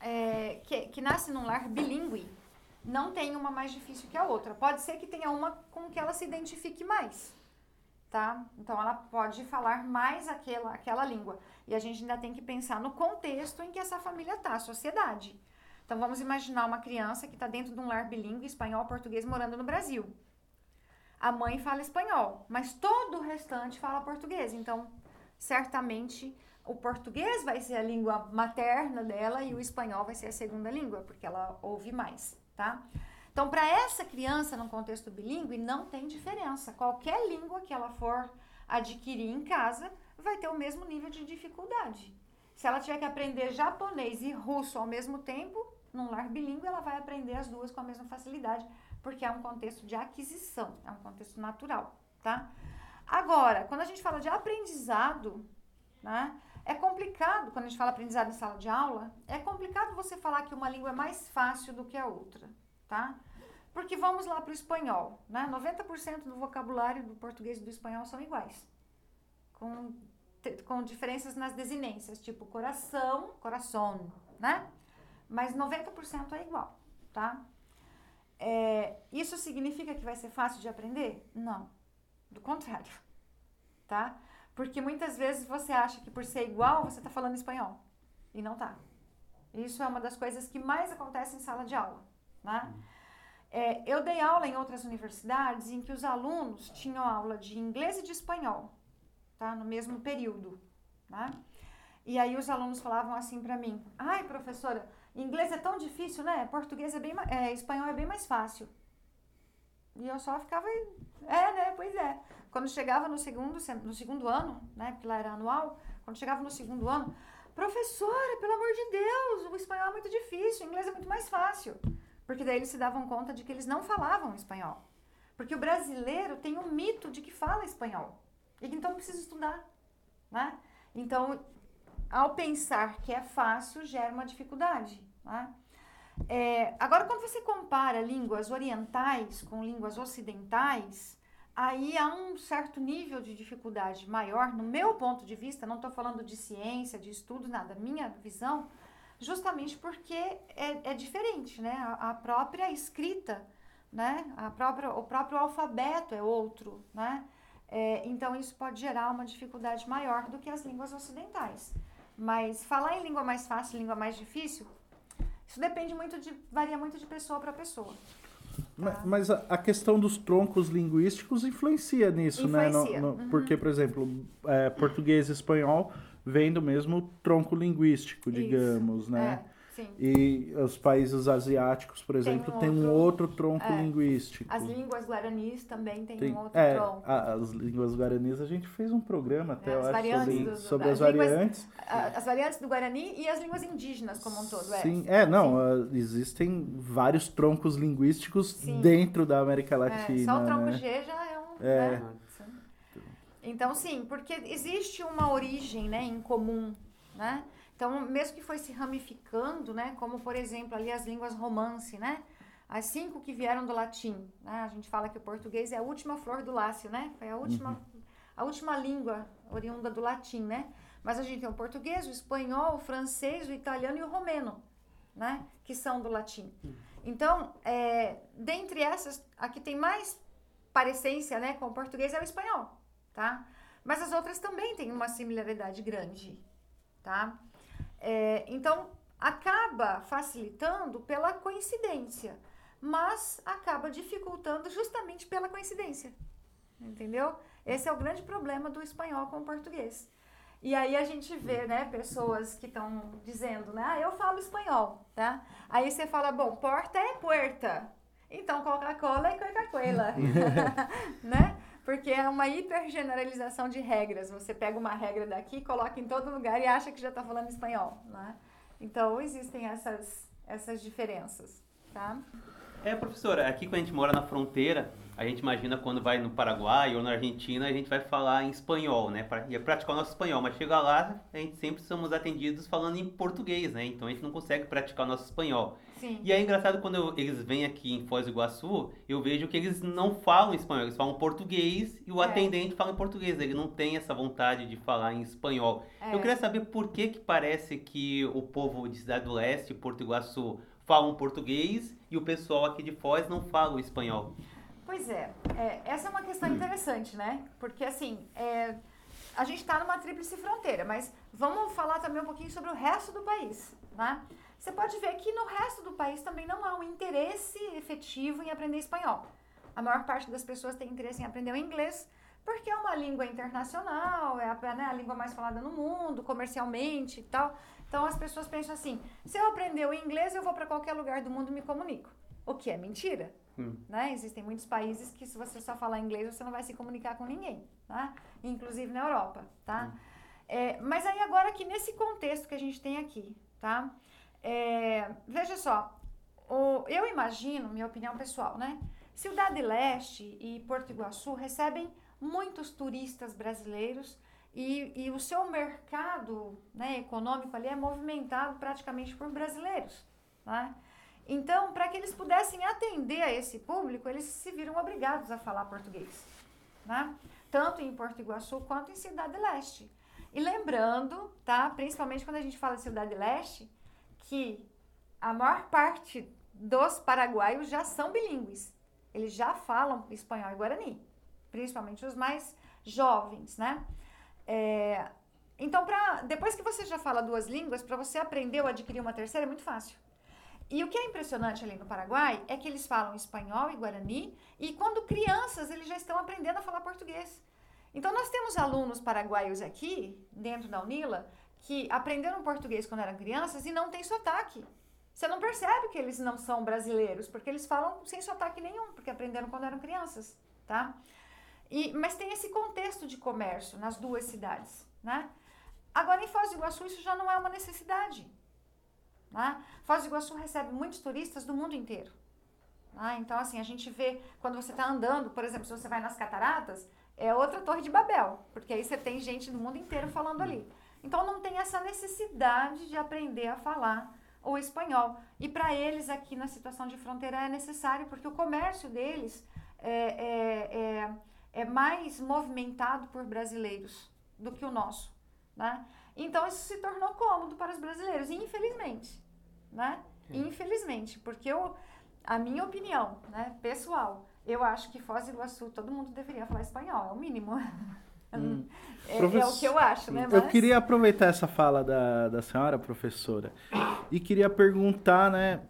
é, que, que nasce num lar bilíngue, não tem uma mais difícil que a outra. Pode ser que tenha uma com que ela se identifique mais tá? Então ela pode falar mais aquela, aquela língua. E a gente ainda tem que pensar no contexto em que essa família tá, a sociedade. Então vamos imaginar uma criança que está dentro de um lar bilíngue, espanhol, português, morando no Brasil. A mãe fala espanhol, mas todo o restante fala português. Então, certamente o português vai ser a língua materna dela e o espanhol vai ser a segunda língua, porque ela ouve mais, tá? Então, para essa criança, num contexto bilíngue, não tem diferença. Qualquer língua que ela for adquirir em casa vai ter o mesmo nível de dificuldade. Se ela tiver que aprender japonês e russo ao mesmo tempo, num lar bilíngue, ela vai aprender as duas com a mesma facilidade, porque é um contexto de aquisição, é um contexto natural, tá? Agora, quando a gente fala de aprendizado, né, é complicado, quando a gente fala aprendizado em sala de aula, é complicado você falar que uma língua é mais fácil do que a outra, tá? Porque vamos lá para o espanhol, né? 90% do vocabulário do português e do espanhol são iguais. Com, com diferenças nas desinências, tipo coração, coração, né? Mas 90% é igual, tá? É, isso significa que vai ser fácil de aprender? Não. Do contrário, tá? Porque muitas vezes você acha que por ser igual, você está falando espanhol. E não tá. Isso é uma das coisas que mais acontece em sala de aula, né? É, eu dei aula em outras universidades em que os alunos tinham aula de inglês e de espanhol, tá? No mesmo período, né? E aí os alunos falavam assim para mim: "Ai, professora, inglês é tão difícil, né? Português é bem, é, espanhol é bem mais fácil." E eu só ficava, é, né? Pois é. Quando chegava no segundo, no segundo ano, né? Porque lá era anual. Quando chegava no segundo ano, professora, pelo amor de Deus, o espanhol é muito difícil, o inglês é muito mais fácil. Porque daí eles se davam conta de que eles não falavam espanhol. Porque o brasileiro tem um mito de que fala espanhol. E que então precisa estudar, né? Então, ao pensar que é fácil, gera uma dificuldade, né? É, agora, quando você compara línguas orientais com línguas ocidentais, aí há um certo nível de dificuldade maior, no meu ponto de vista, não estou falando de ciência, de estudo, nada, minha visão, justamente porque é, é diferente, né? A, a, própria escrita, né? A própria, o próprio alfabeto é outro, né? É, então isso pode gerar uma dificuldade maior do que as línguas ocidentais. Mas falar em língua mais fácil, língua mais difícil, isso depende muito de, varia muito de pessoa para pessoa. Tá? Mas a, questão dos troncos linguísticos influencia nisso, influencia. né? No, no, uhum. Porque, por exemplo, é, português e espanhol vem do mesmo tronco linguístico, digamos, Isso. né? É. Sim. E os países asiáticos, por exemplo, tem um, outro, um outro tronco é. linguístico. As línguas guaranis também têm tem, um outro é, tronco. A, as línguas guaranis, a gente fez um programa até, é, eu acho, sobre, do, sobre as, as variantes. Línguas, as variantes do guarani e as línguas indígenas como um todo. É. Sim, é, não, Sim. Existem vários troncos linguísticos Sim. dentro da América é, Latina. só o tronco né? G já é um... É. Né? Então, sim, porque existe uma origem né, em comum, né? Então, mesmo que foi se ramificando, né, como por exemplo ali as línguas romance, né, as cinco que vieram do latim, né, a gente fala que o português é a última flor do lácio, né, foi a última, uhum. a última língua oriunda do latim, né, mas a gente tem o português, o espanhol, o francês, o italiano e o romeno, né, que são do latim. Então, é, dentre essas, a que tem mais parecência, né, com o português é o espanhol, tá? Mas as outras também têm uma similaridade grande, tá? É, então, acaba facilitando pela coincidência, mas acaba dificultando justamente pela coincidência. Entendeu? Esse é o grande problema do espanhol com o português. E aí a gente vê, né, pessoas que estão dizendo, né, ah, eu falo espanhol, tá? Aí você fala, bom, porta é puerta. Então Coca-Cola é Coca-Cola, né? Porque é uma hipergeneralização de regras. Você pega uma regra daqui, coloca em todo lugar e acha que já está falando espanhol, né? Então, existem essas, essas diferenças, tá? É, professora, aqui quando a gente mora na fronteira, a gente imagina quando vai no Paraguai ou na Argentina, a gente vai falar em espanhol, né? Ia é praticar o nosso espanhol, mas chega lá, a gente sempre somos atendidos falando em português, né? Então a gente não consegue praticar o nosso espanhol. Sim. E é engraçado quando eu, eles vêm aqui em Foz do Iguaçu, eu vejo que eles não falam espanhol, eles falam português e o é. atendente fala em português, ele não tem essa vontade de falar em espanhol. É. Eu queria saber por que que parece que o povo de Cidade do Leste, Porto Iguaçu, falam português e o pessoal aqui de Foz não fala o espanhol. Pois é, é essa é uma questão interessante, né? Porque assim, é, a gente está numa tríplice fronteira, mas vamos falar também um pouquinho sobre o resto do país, né? Você pode ver que no resto do país também não há um interesse efetivo em aprender espanhol. A maior parte das pessoas tem interesse em aprender o inglês, porque é uma língua internacional, é a, né, a língua mais falada no mundo, comercialmente e tal. Então as pessoas pensam assim: se eu aprender o inglês, eu vou para qualquer lugar do mundo e me comunico. O que é mentira. Hum. Né? Existem muitos países que, se você só falar inglês, você não vai se comunicar com ninguém, tá? inclusive na Europa. Tá? Hum. É, mas aí, agora, aqui nesse contexto que a gente tem aqui, tá? É, veja só, o, eu imagino, minha opinião pessoal, né? Cidade Leste e Porto Iguaçu recebem muitos turistas brasileiros e, e o seu mercado né, econômico ali é movimentado praticamente por brasileiros. Né? Então, para que eles pudessem atender a esse público, eles se viram obrigados a falar português. Né? Tanto em Porto Iguaçu quanto em Cidade Leste. E lembrando, tá? principalmente quando a gente fala de Cidade Leste, que a maior parte dos paraguaios já são bilíngues. Eles já falam espanhol e guarani, principalmente os mais jovens, né? É, então, pra, depois que você já fala duas línguas, para você aprender ou adquirir uma terceira é muito fácil. E o que é impressionante ali no Paraguai é que eles falam espanhol e guarani, e quando crianças eles já estão aprendendo a falar português. Então, nós temos alunos paraguaios aqui, dentro da Unila, que aprenderam português quando eram crianças e não tem sotaque. Você não percebe que eles não são brasileiros, porque eles falam sem sotaque nenhum, porque aprenderam quando eram crianças, tá? E, mas tem esse contexto de comércio nas duas cidades, né? Agora, em Foz do Iguaçu, isso já não é uma necessidade. Né? Foz do Iguaçu recebe muitos turistas do mundo inteiro. Né? Então, assim, a gente vê, quando você está andando, por exemplo, se você vai nas cataratas, é outra Torre de Babel, porque aí você tem gente do mundo inteiro falando ali. Então, não tem essa necessidade de aprender a falar o espanhol. E para eles, aqui na situação de fronteira, é necessário, porque o comércio deles é, é, é é mais movimentado por brasileiros do que o nosso, né? Então isso se tornou cômodo para os brasileiros, infelizmente, né? É. Infelizmente, porque eu, a minha opinião, né, pessoal, eu acho que Foz do Iguaçu todo mundo deveria falar espanhol, é o mínimo. Hum. É, é, o que eu acho, né? Mas... Eu queria aproveitar essa fala da, da senhora, professora, e queria perguntar, né,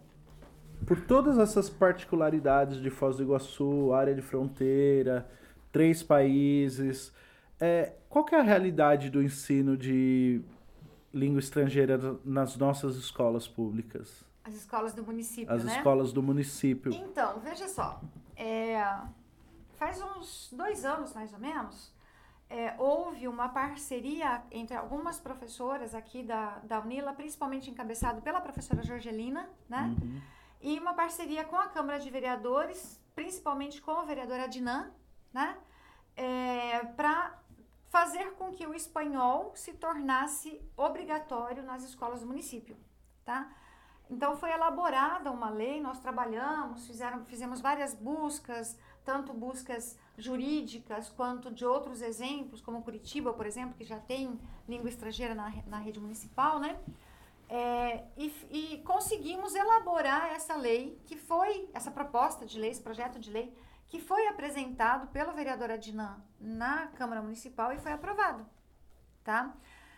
por todas essas particularidades de Foz do Iguaçu, área de fronteira, três países, é, qual que é a realidade do ensino de língua estrangeira nas nossas escolas públicas? As escolas do município, As né? escolas do município. Então, veja só, é, faz uns dois anos, mais ou menos, é, houve uma parceria entre algumas professoras aqui da, da Unila, principalmente encabeçado pela professora Jorgelina, né? Uhum. E uma parceria com a Câmara de Vereadores, principalmente com a vereadora Dinan, né? É, para fazer com que o espanhol se tornasse obrigatório nas escolas do município, tá? Então foi elaborada uma lei, nós trabalhamos, fizeram, fizemos várias buscas, tanto buscas jurídicas quanto de outros exemplos, como Curitiba, por exemplo, que já tem língua estrangeira na, na rede municipal, né? É, e, e conseguimos elaborar essa lei, que foi, essa proposta de lei, esse projeto de lei, que foi apresentado pelo vereador Adnan na Câmara Municipal e foi aprovado, tá?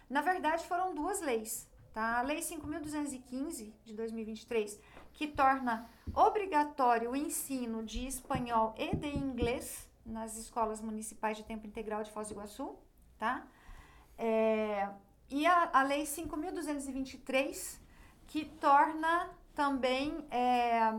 Na verdade, foram duas leis, tá? A Lei 5.215 de 2023, que torna obrigatório o ensino de espanhol e de inglês nas escolas municipais de tempo integral de Foz do Iguaçu, tá? É, e a, a Lei 5.223, que torna também é,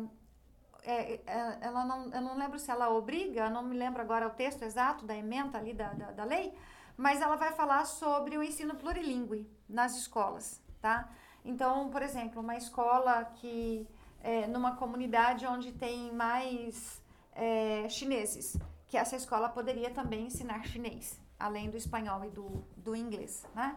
é, é, ela não, eu não lembro se ela obriga, não me lembro agora o texto exato da emenda ali da, da, da lei, mas ela vai falar sobre o ensino plurilingüe nas escolas, tá? Então, por exemplo, uma escola que, é, numa comunidade onde tem mais é, chineses, que essa escola poderia também ensinar chinês, além do espanhol e do, do inglês, né?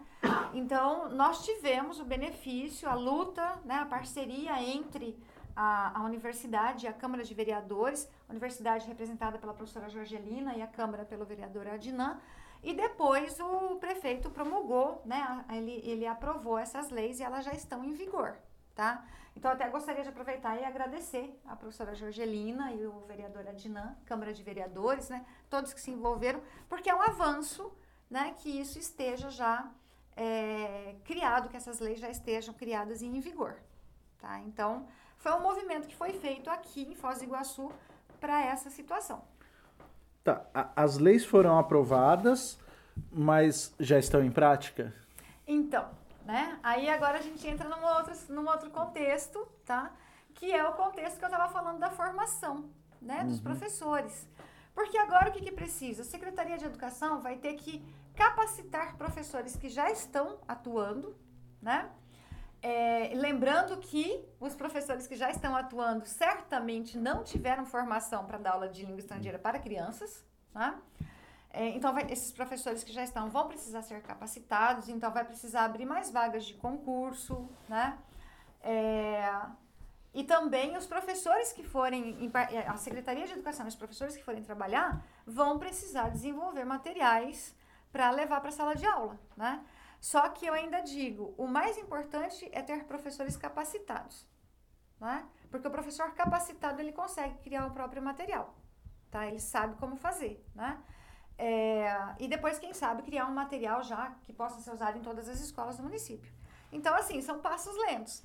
Então, nós tivemos o benefício, a luta, né, a parceria entre a, a universidade, a Câmara de Vereadores, a universidade representada pela professora Jorgelina e a Câmara pelo vereador Adnan, e depois o prefeito promulgou, né, ele, ele aprovou essas leis e elas já estão em vigor, tá? Então, até gostaria de aproveitar e agradecer a professora Jorgelina e o vereador Adnan, Câmara de Vereadores, né, todos que se envolveram, porque é um avanço, né, que isso esteja já é, criado, que essas leis já estejam criadas e em vigor, tá? Então, foi um movimento que foi feito aqui em Foz do Iguaçu para essa situação. Tá, as leis foram aprovadas, mas já estão em prática? Então, né? Aí agora a gente entra num outro, num outro contexto, tá? Que é o contexto que eu estava falando da formação, né? Dos uhum. professores. Porque agora o que, que precisa? A Secretaria de Educação vai ter que capacitar professores que já estão atuando, né? É, lembrando que os professores que já estão atuando certamente não tiveram formação para dar aula de língua estrangeira para crianças, tá? É, então, vai, esses professores que já estão vão precisar ser capacitados, então vai precisar abrir mais vagas de concurso, né? É, e também os professores que forem, é, a Secretaria de Educação, os professores que forem trabalhar, vão precisar desenvolver materiais para levar para a sala de aula, né? Só que eu ainda digo, o mais importante é ter professores capacitados, né? Porque o professor capacitado ele consegue criar o próprio material, tá? Ele sabe como fazer, né? É, e depois, quem sabe, criar um material já que possa ser usado em todas as escolas do município. Então, assim, são passos lentos,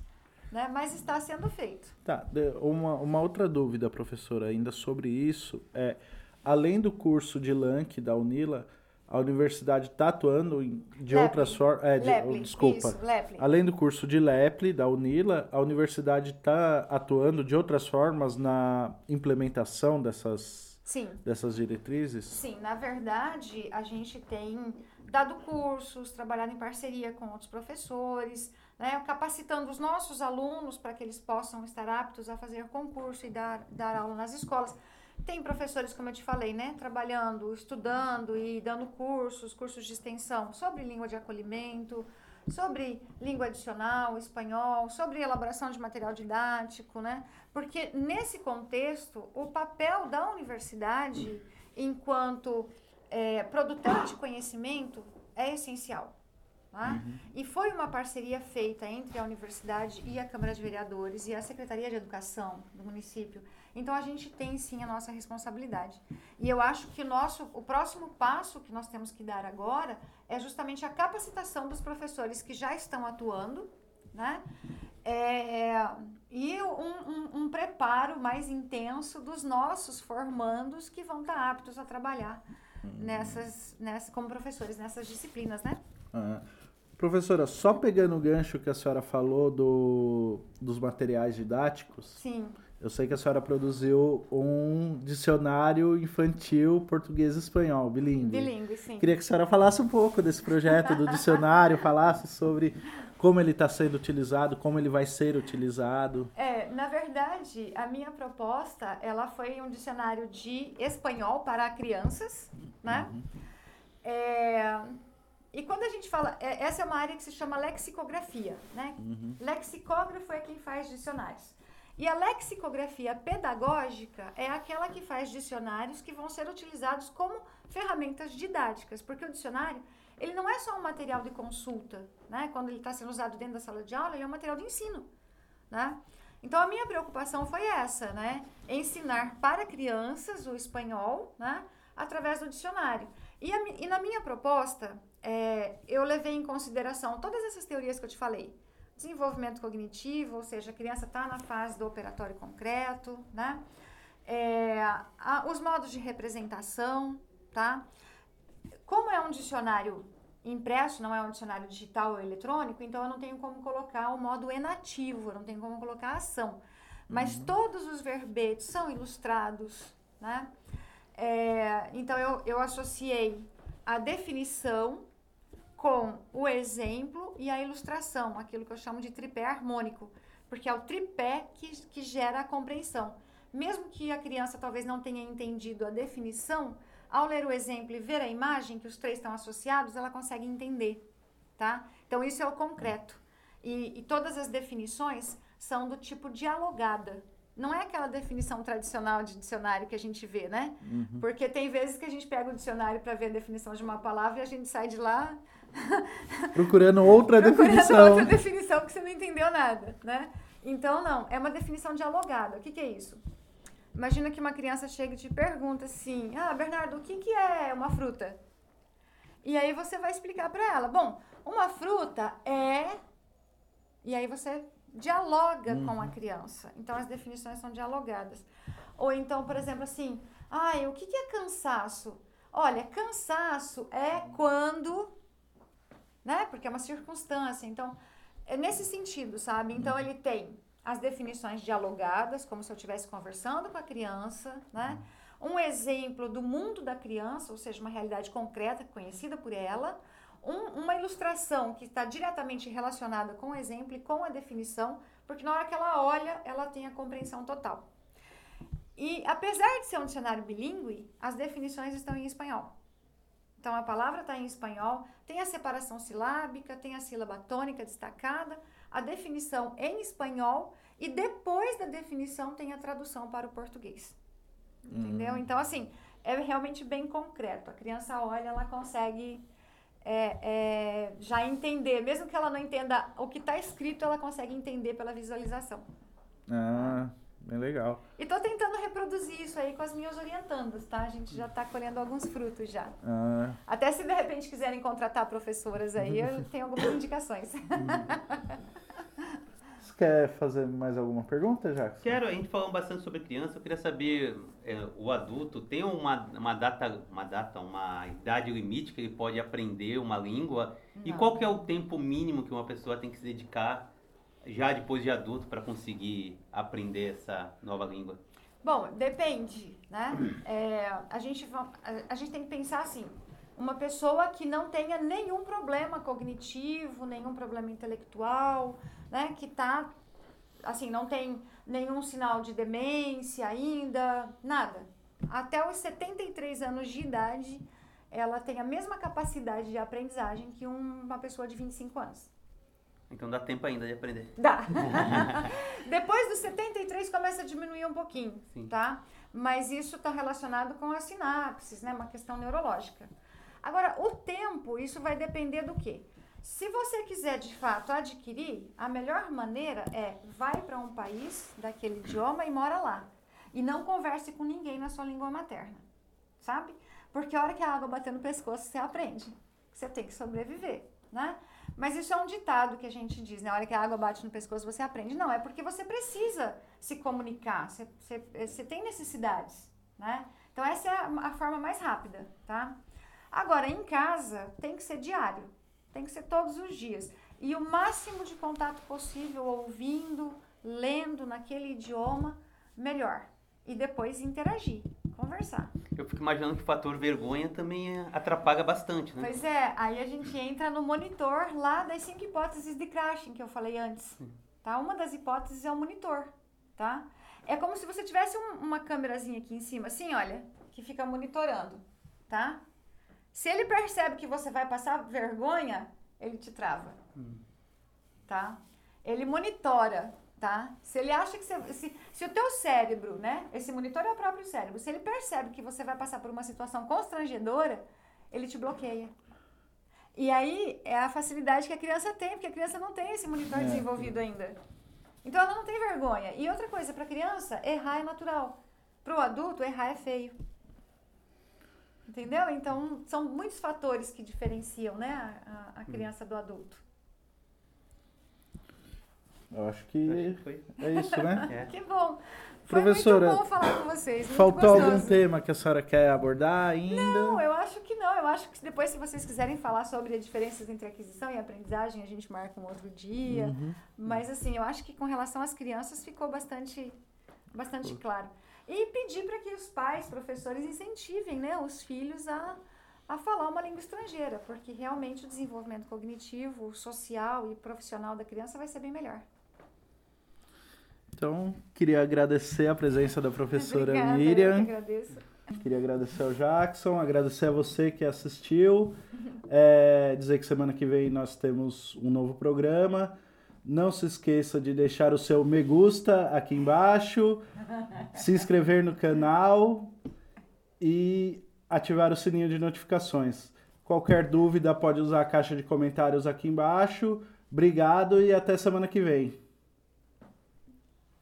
né? Mas está sendo feito. Tá, uma, uma outra dúvida, professora, ainda sobre isso, é, além do curso de LANC da UNILA, a universidade está atuando de outras formas. É, de, Lepli, desculpa. Isso, Além do curso de LEPLE, da UNILA, a universidade está atuando de outras formas na implementação dessas, Sim. dessas diretrizes? Sim, na verdade, a gente tem dado cursos, trabalhado em parceria com outros professores, né, capacitando os nossos alunos para que eles possam estar aptos a fazer concurso e dar, dar aula nas escolas. Tem professores, como eu te falei, né, trabalhando, estudando e dando cursos, cursos de extensão sobre língua de acolhimento, sobre língua adicional, espanhol, sobre elaboração de material didático, né? Porque nesse contexto, o papel da universidade, enquanto é, produtora de conhecimento, é essencial, Né? Uhum. E foi uma parceria feita entre a universidade e a Câmara de Vereadores e a Secretaria de Educação do município. Então a gente tem sim a nossa responsabilidade. E eu acho que o nosso o próximo passo que nós temos que dar agora é justamente a capacitação dos professores que já estão atuando, né? É, e um, um, um, preparo mais intenso dos nossos formandos que vão estar aptos a trabalhar uhum. nessas, nessas, como professores nessas disciplinas, né? Uhum. Professora, só pegando o gancho que a senhora falou do, dos materiais didáticos. Sim. Eu sei que a senhora produziu um dicionário infantil português espanhol, bilíngue. Bilíngue, sim. Queria que a senhora falasse um pouco desse projeto do dicionário, falasse sobre como ele está sendo utilizado, como ele vai ser utilizado. É, na verdade, a minha proposta, ela foi um dicionário de espanhol para crianças, né? Uhum. É e quando a gente fala, é, essa é uma área que se chama lexicografia, né? Uhum. Lexicógrafo é quem faz dicionários. E a lexicografia pedagógica é aquela que faz dicionários que vão ser utilizados como ferramentas didáticas, porque o dicionário ele não é só um material de consulta, né? Quando ele está sendo usado dentro da sala de aula, ele é um material de ensino, né? Então a minha preocupação foi essa, né? Ensinar para crianças o espanhol, né? Através do dicionário. E, a, e na minha proposta, é, eu levei em consideração todas essas teorias que eu te falei. Desenvolvimento cognitivo, ou seja, a criança está na fase do operatório concreto, né? É, a, os modos de representação, tá? Como é um dicionário impresso, não é um dicionário digital ou eletrônico, então eu não tenho como colocar o modo enativo, eu não tenho como colocar a ação. Mas uhum. todos os verbetes são ilustrados, né? É, então eu, eu associei a definição com o exemplo e a ilustração, aquilo que eu chamo de tripé harmônico, porque é o tripé que, que gera a compreensão. Mesmo que a criança talvez não tenha entendido a definição, ao ler o exemplo e ver a imagem, que os três estão associados, ela consegue entender, tá? Então, isso é o concreto. E, e todas as definições são do tipo dialogada. Não é aquela definição tradicional de dicionário que a gente vê, né? Uhum. Porque tem vezes que a gente pega o dicionário para ver a definição de uma palavra e a gente sai de lá Procurando outra Procurando definição. outra definição que você não entendeu nada, né? Então, não, é uma definição dialogada. O que, que é isso? Imagina que uma criança chega e te pergunta assim: Ah, Bernardo, o que, que é uma fruta? E aí você vai explicar para ela: Bom, uma fruta é. E aí você dialoga uhum. com a criança. Então as definições são dialogadas. Ou então, por exemplo, assim: Ah, o que, que é cansaço? Olha, cansaço é quando né? Porque é uma circunstância. Então, é nesse sentido, sabe? Então, ele tem as definições dialogadas, como se eu estivesse conversando com a criança, né? Um exemplo do mundo da criança, ou seja, uma realidade concreta, conhecida por ela. Um, uma ilustração que está diretamente relacionada com o exemplo e com a definição, porque na hora que ela olha, ela tem a compreensão total. E apesar de ser um dicionário bilíngue, as definições estão em espanhol. Então a palavra está em espanhol, tem a separação silábica, tem a sílaba tônica destacada, a definição em espanhol e depois da definição tem a tradução para o português. Entendeu? Hum. Então, assim, é realmente bem concreto. A criança olha, ela consegue é, é, já entender, mesmo que ela não entenda o que está escrito, ela consegue entender pela visualização. Ah, Bem legal. E tô tentando reproduzir isso aí com as minhas orientandas, tá? A gente já tá colhendo alguns frutos já. Ah. Até se de repente quiserem contratar professoras aí, eu tenho algumas indicações. Você quer fazer mais alguma pergunta, Jacques? Quero, a gente falou bastante sobre criança, eu queria saber, é, o adulto tem uma, uma data, uma data, uma idade limite que ele pode aprender uma língua? Não. E qual que é o tempo mínimo que uma pessoa tem que se dedicar já depois de adulto para conseguir aprender essa nova língua? Bom, depende, né? É, a, gente, a gente tem que pensar assim, uma pessoa que não tenha nenhum problema cognitivo, nenhum problema intelectual, né? Que tá, assim, não tem nenhum sinal de demência ainda, nada. Até os 73 anos de idade, ela tem a mesma capacidade de aprendizagem que uma pessoa de 25 anos. Então dá tempo ainda de aprender. Dá. Depois dos 73 começa a diminuir um pouquinho, Sim. tá? Mas isso está relacionado com as sinapses, né? Uma questão neurológica. Agora, o tempo, isso vai depender do quê? Se você quiser de fato adquirir, a melhor maneira é vai para um país daquele idioma e mora lá. E não converse com ninguém na sua língua materna, sabe? Porque a hora que a água bater no pescoço, você aprende. Você tem que sobreviver, né? Mas isso é um ditado que a gente diz, né? A hora que a água bate no pescoço, você aprende. Não, é porque você precisa se comunicar, você, você, você tem necessidades, né? Então, essa é a, a forma mais rápida, tá? Agora, em casa, tem que ser diário, tem que ser todos os dias. E o máximo de contato possível, ouvindo, lendo naquele idioma, melhor. E depois interagir, conversar. Eu fico imaginando que o fator vergonha também atrapalha bastante, né? Pois é, aí a gente entra no monitor lá das cinco hipóteses de crashing que eu falei antes. Tá? Uma das hipóteses é o monitor, tá? É como se você tivesse um, uma câmerazinha aqui em cima, assim, olha, que fica monitorando, tá? Se ele percebe que você vai passar vergonha, ele te trava, hum. tá? Ele monitora, tá? Se ele acha que você, se, se o teu cérebro, né? Esse monitor é o próprio cérebro. Se ele percebe que você vai passar por uma situação constrangedora, ele te bloqueia. E aí é a facilidade que a criança tem, porque a criança não tem esse monitor é. desenvolvido ainda. Então ela não tem vergonha. E outra coisa, para criança, errar é natural. Para o adulto, errar é feio. Entendeu? Então são muitos fatores que diferenciam né, a, a criança do adulto. Eu acho que é isso, né? É. Que bom. Professora, muito bom falar com vocês. faltou gostoso. algum tema que a senhora quer abordar ainda? Não, eu acho que não. Eu acho que depois, se vocês quiserem falar sobre as diferenças entre aquisição e aprendizagem, a gente marca um outro dia. Uhum. Mas, assim, eu acho que com relação às crianças ficou bastante, bastante claro. E pedir para que os pais, professores, incentivem né, os filhos a, a falar uma língua estrangeira, porque realmente o desenvolvimento cognitivo, social e profissional da criança vai ser bem melhor. Então, queria agradecer a presença da professora Obrigada, Miriam. Eu que agradeço. Queria agradecer ao Jackson, agradecer a você que assistiu. É, dizer que semana que vem nós temos um novo programa. Não se esqueça de deixar o seu me gusta aqui embaixo, se inscrever no canal e ativar o sininho de notificações. Qualquer dúvida pode usar a caixa de comentários aqui embaixo. Obrigado e até semana que vem.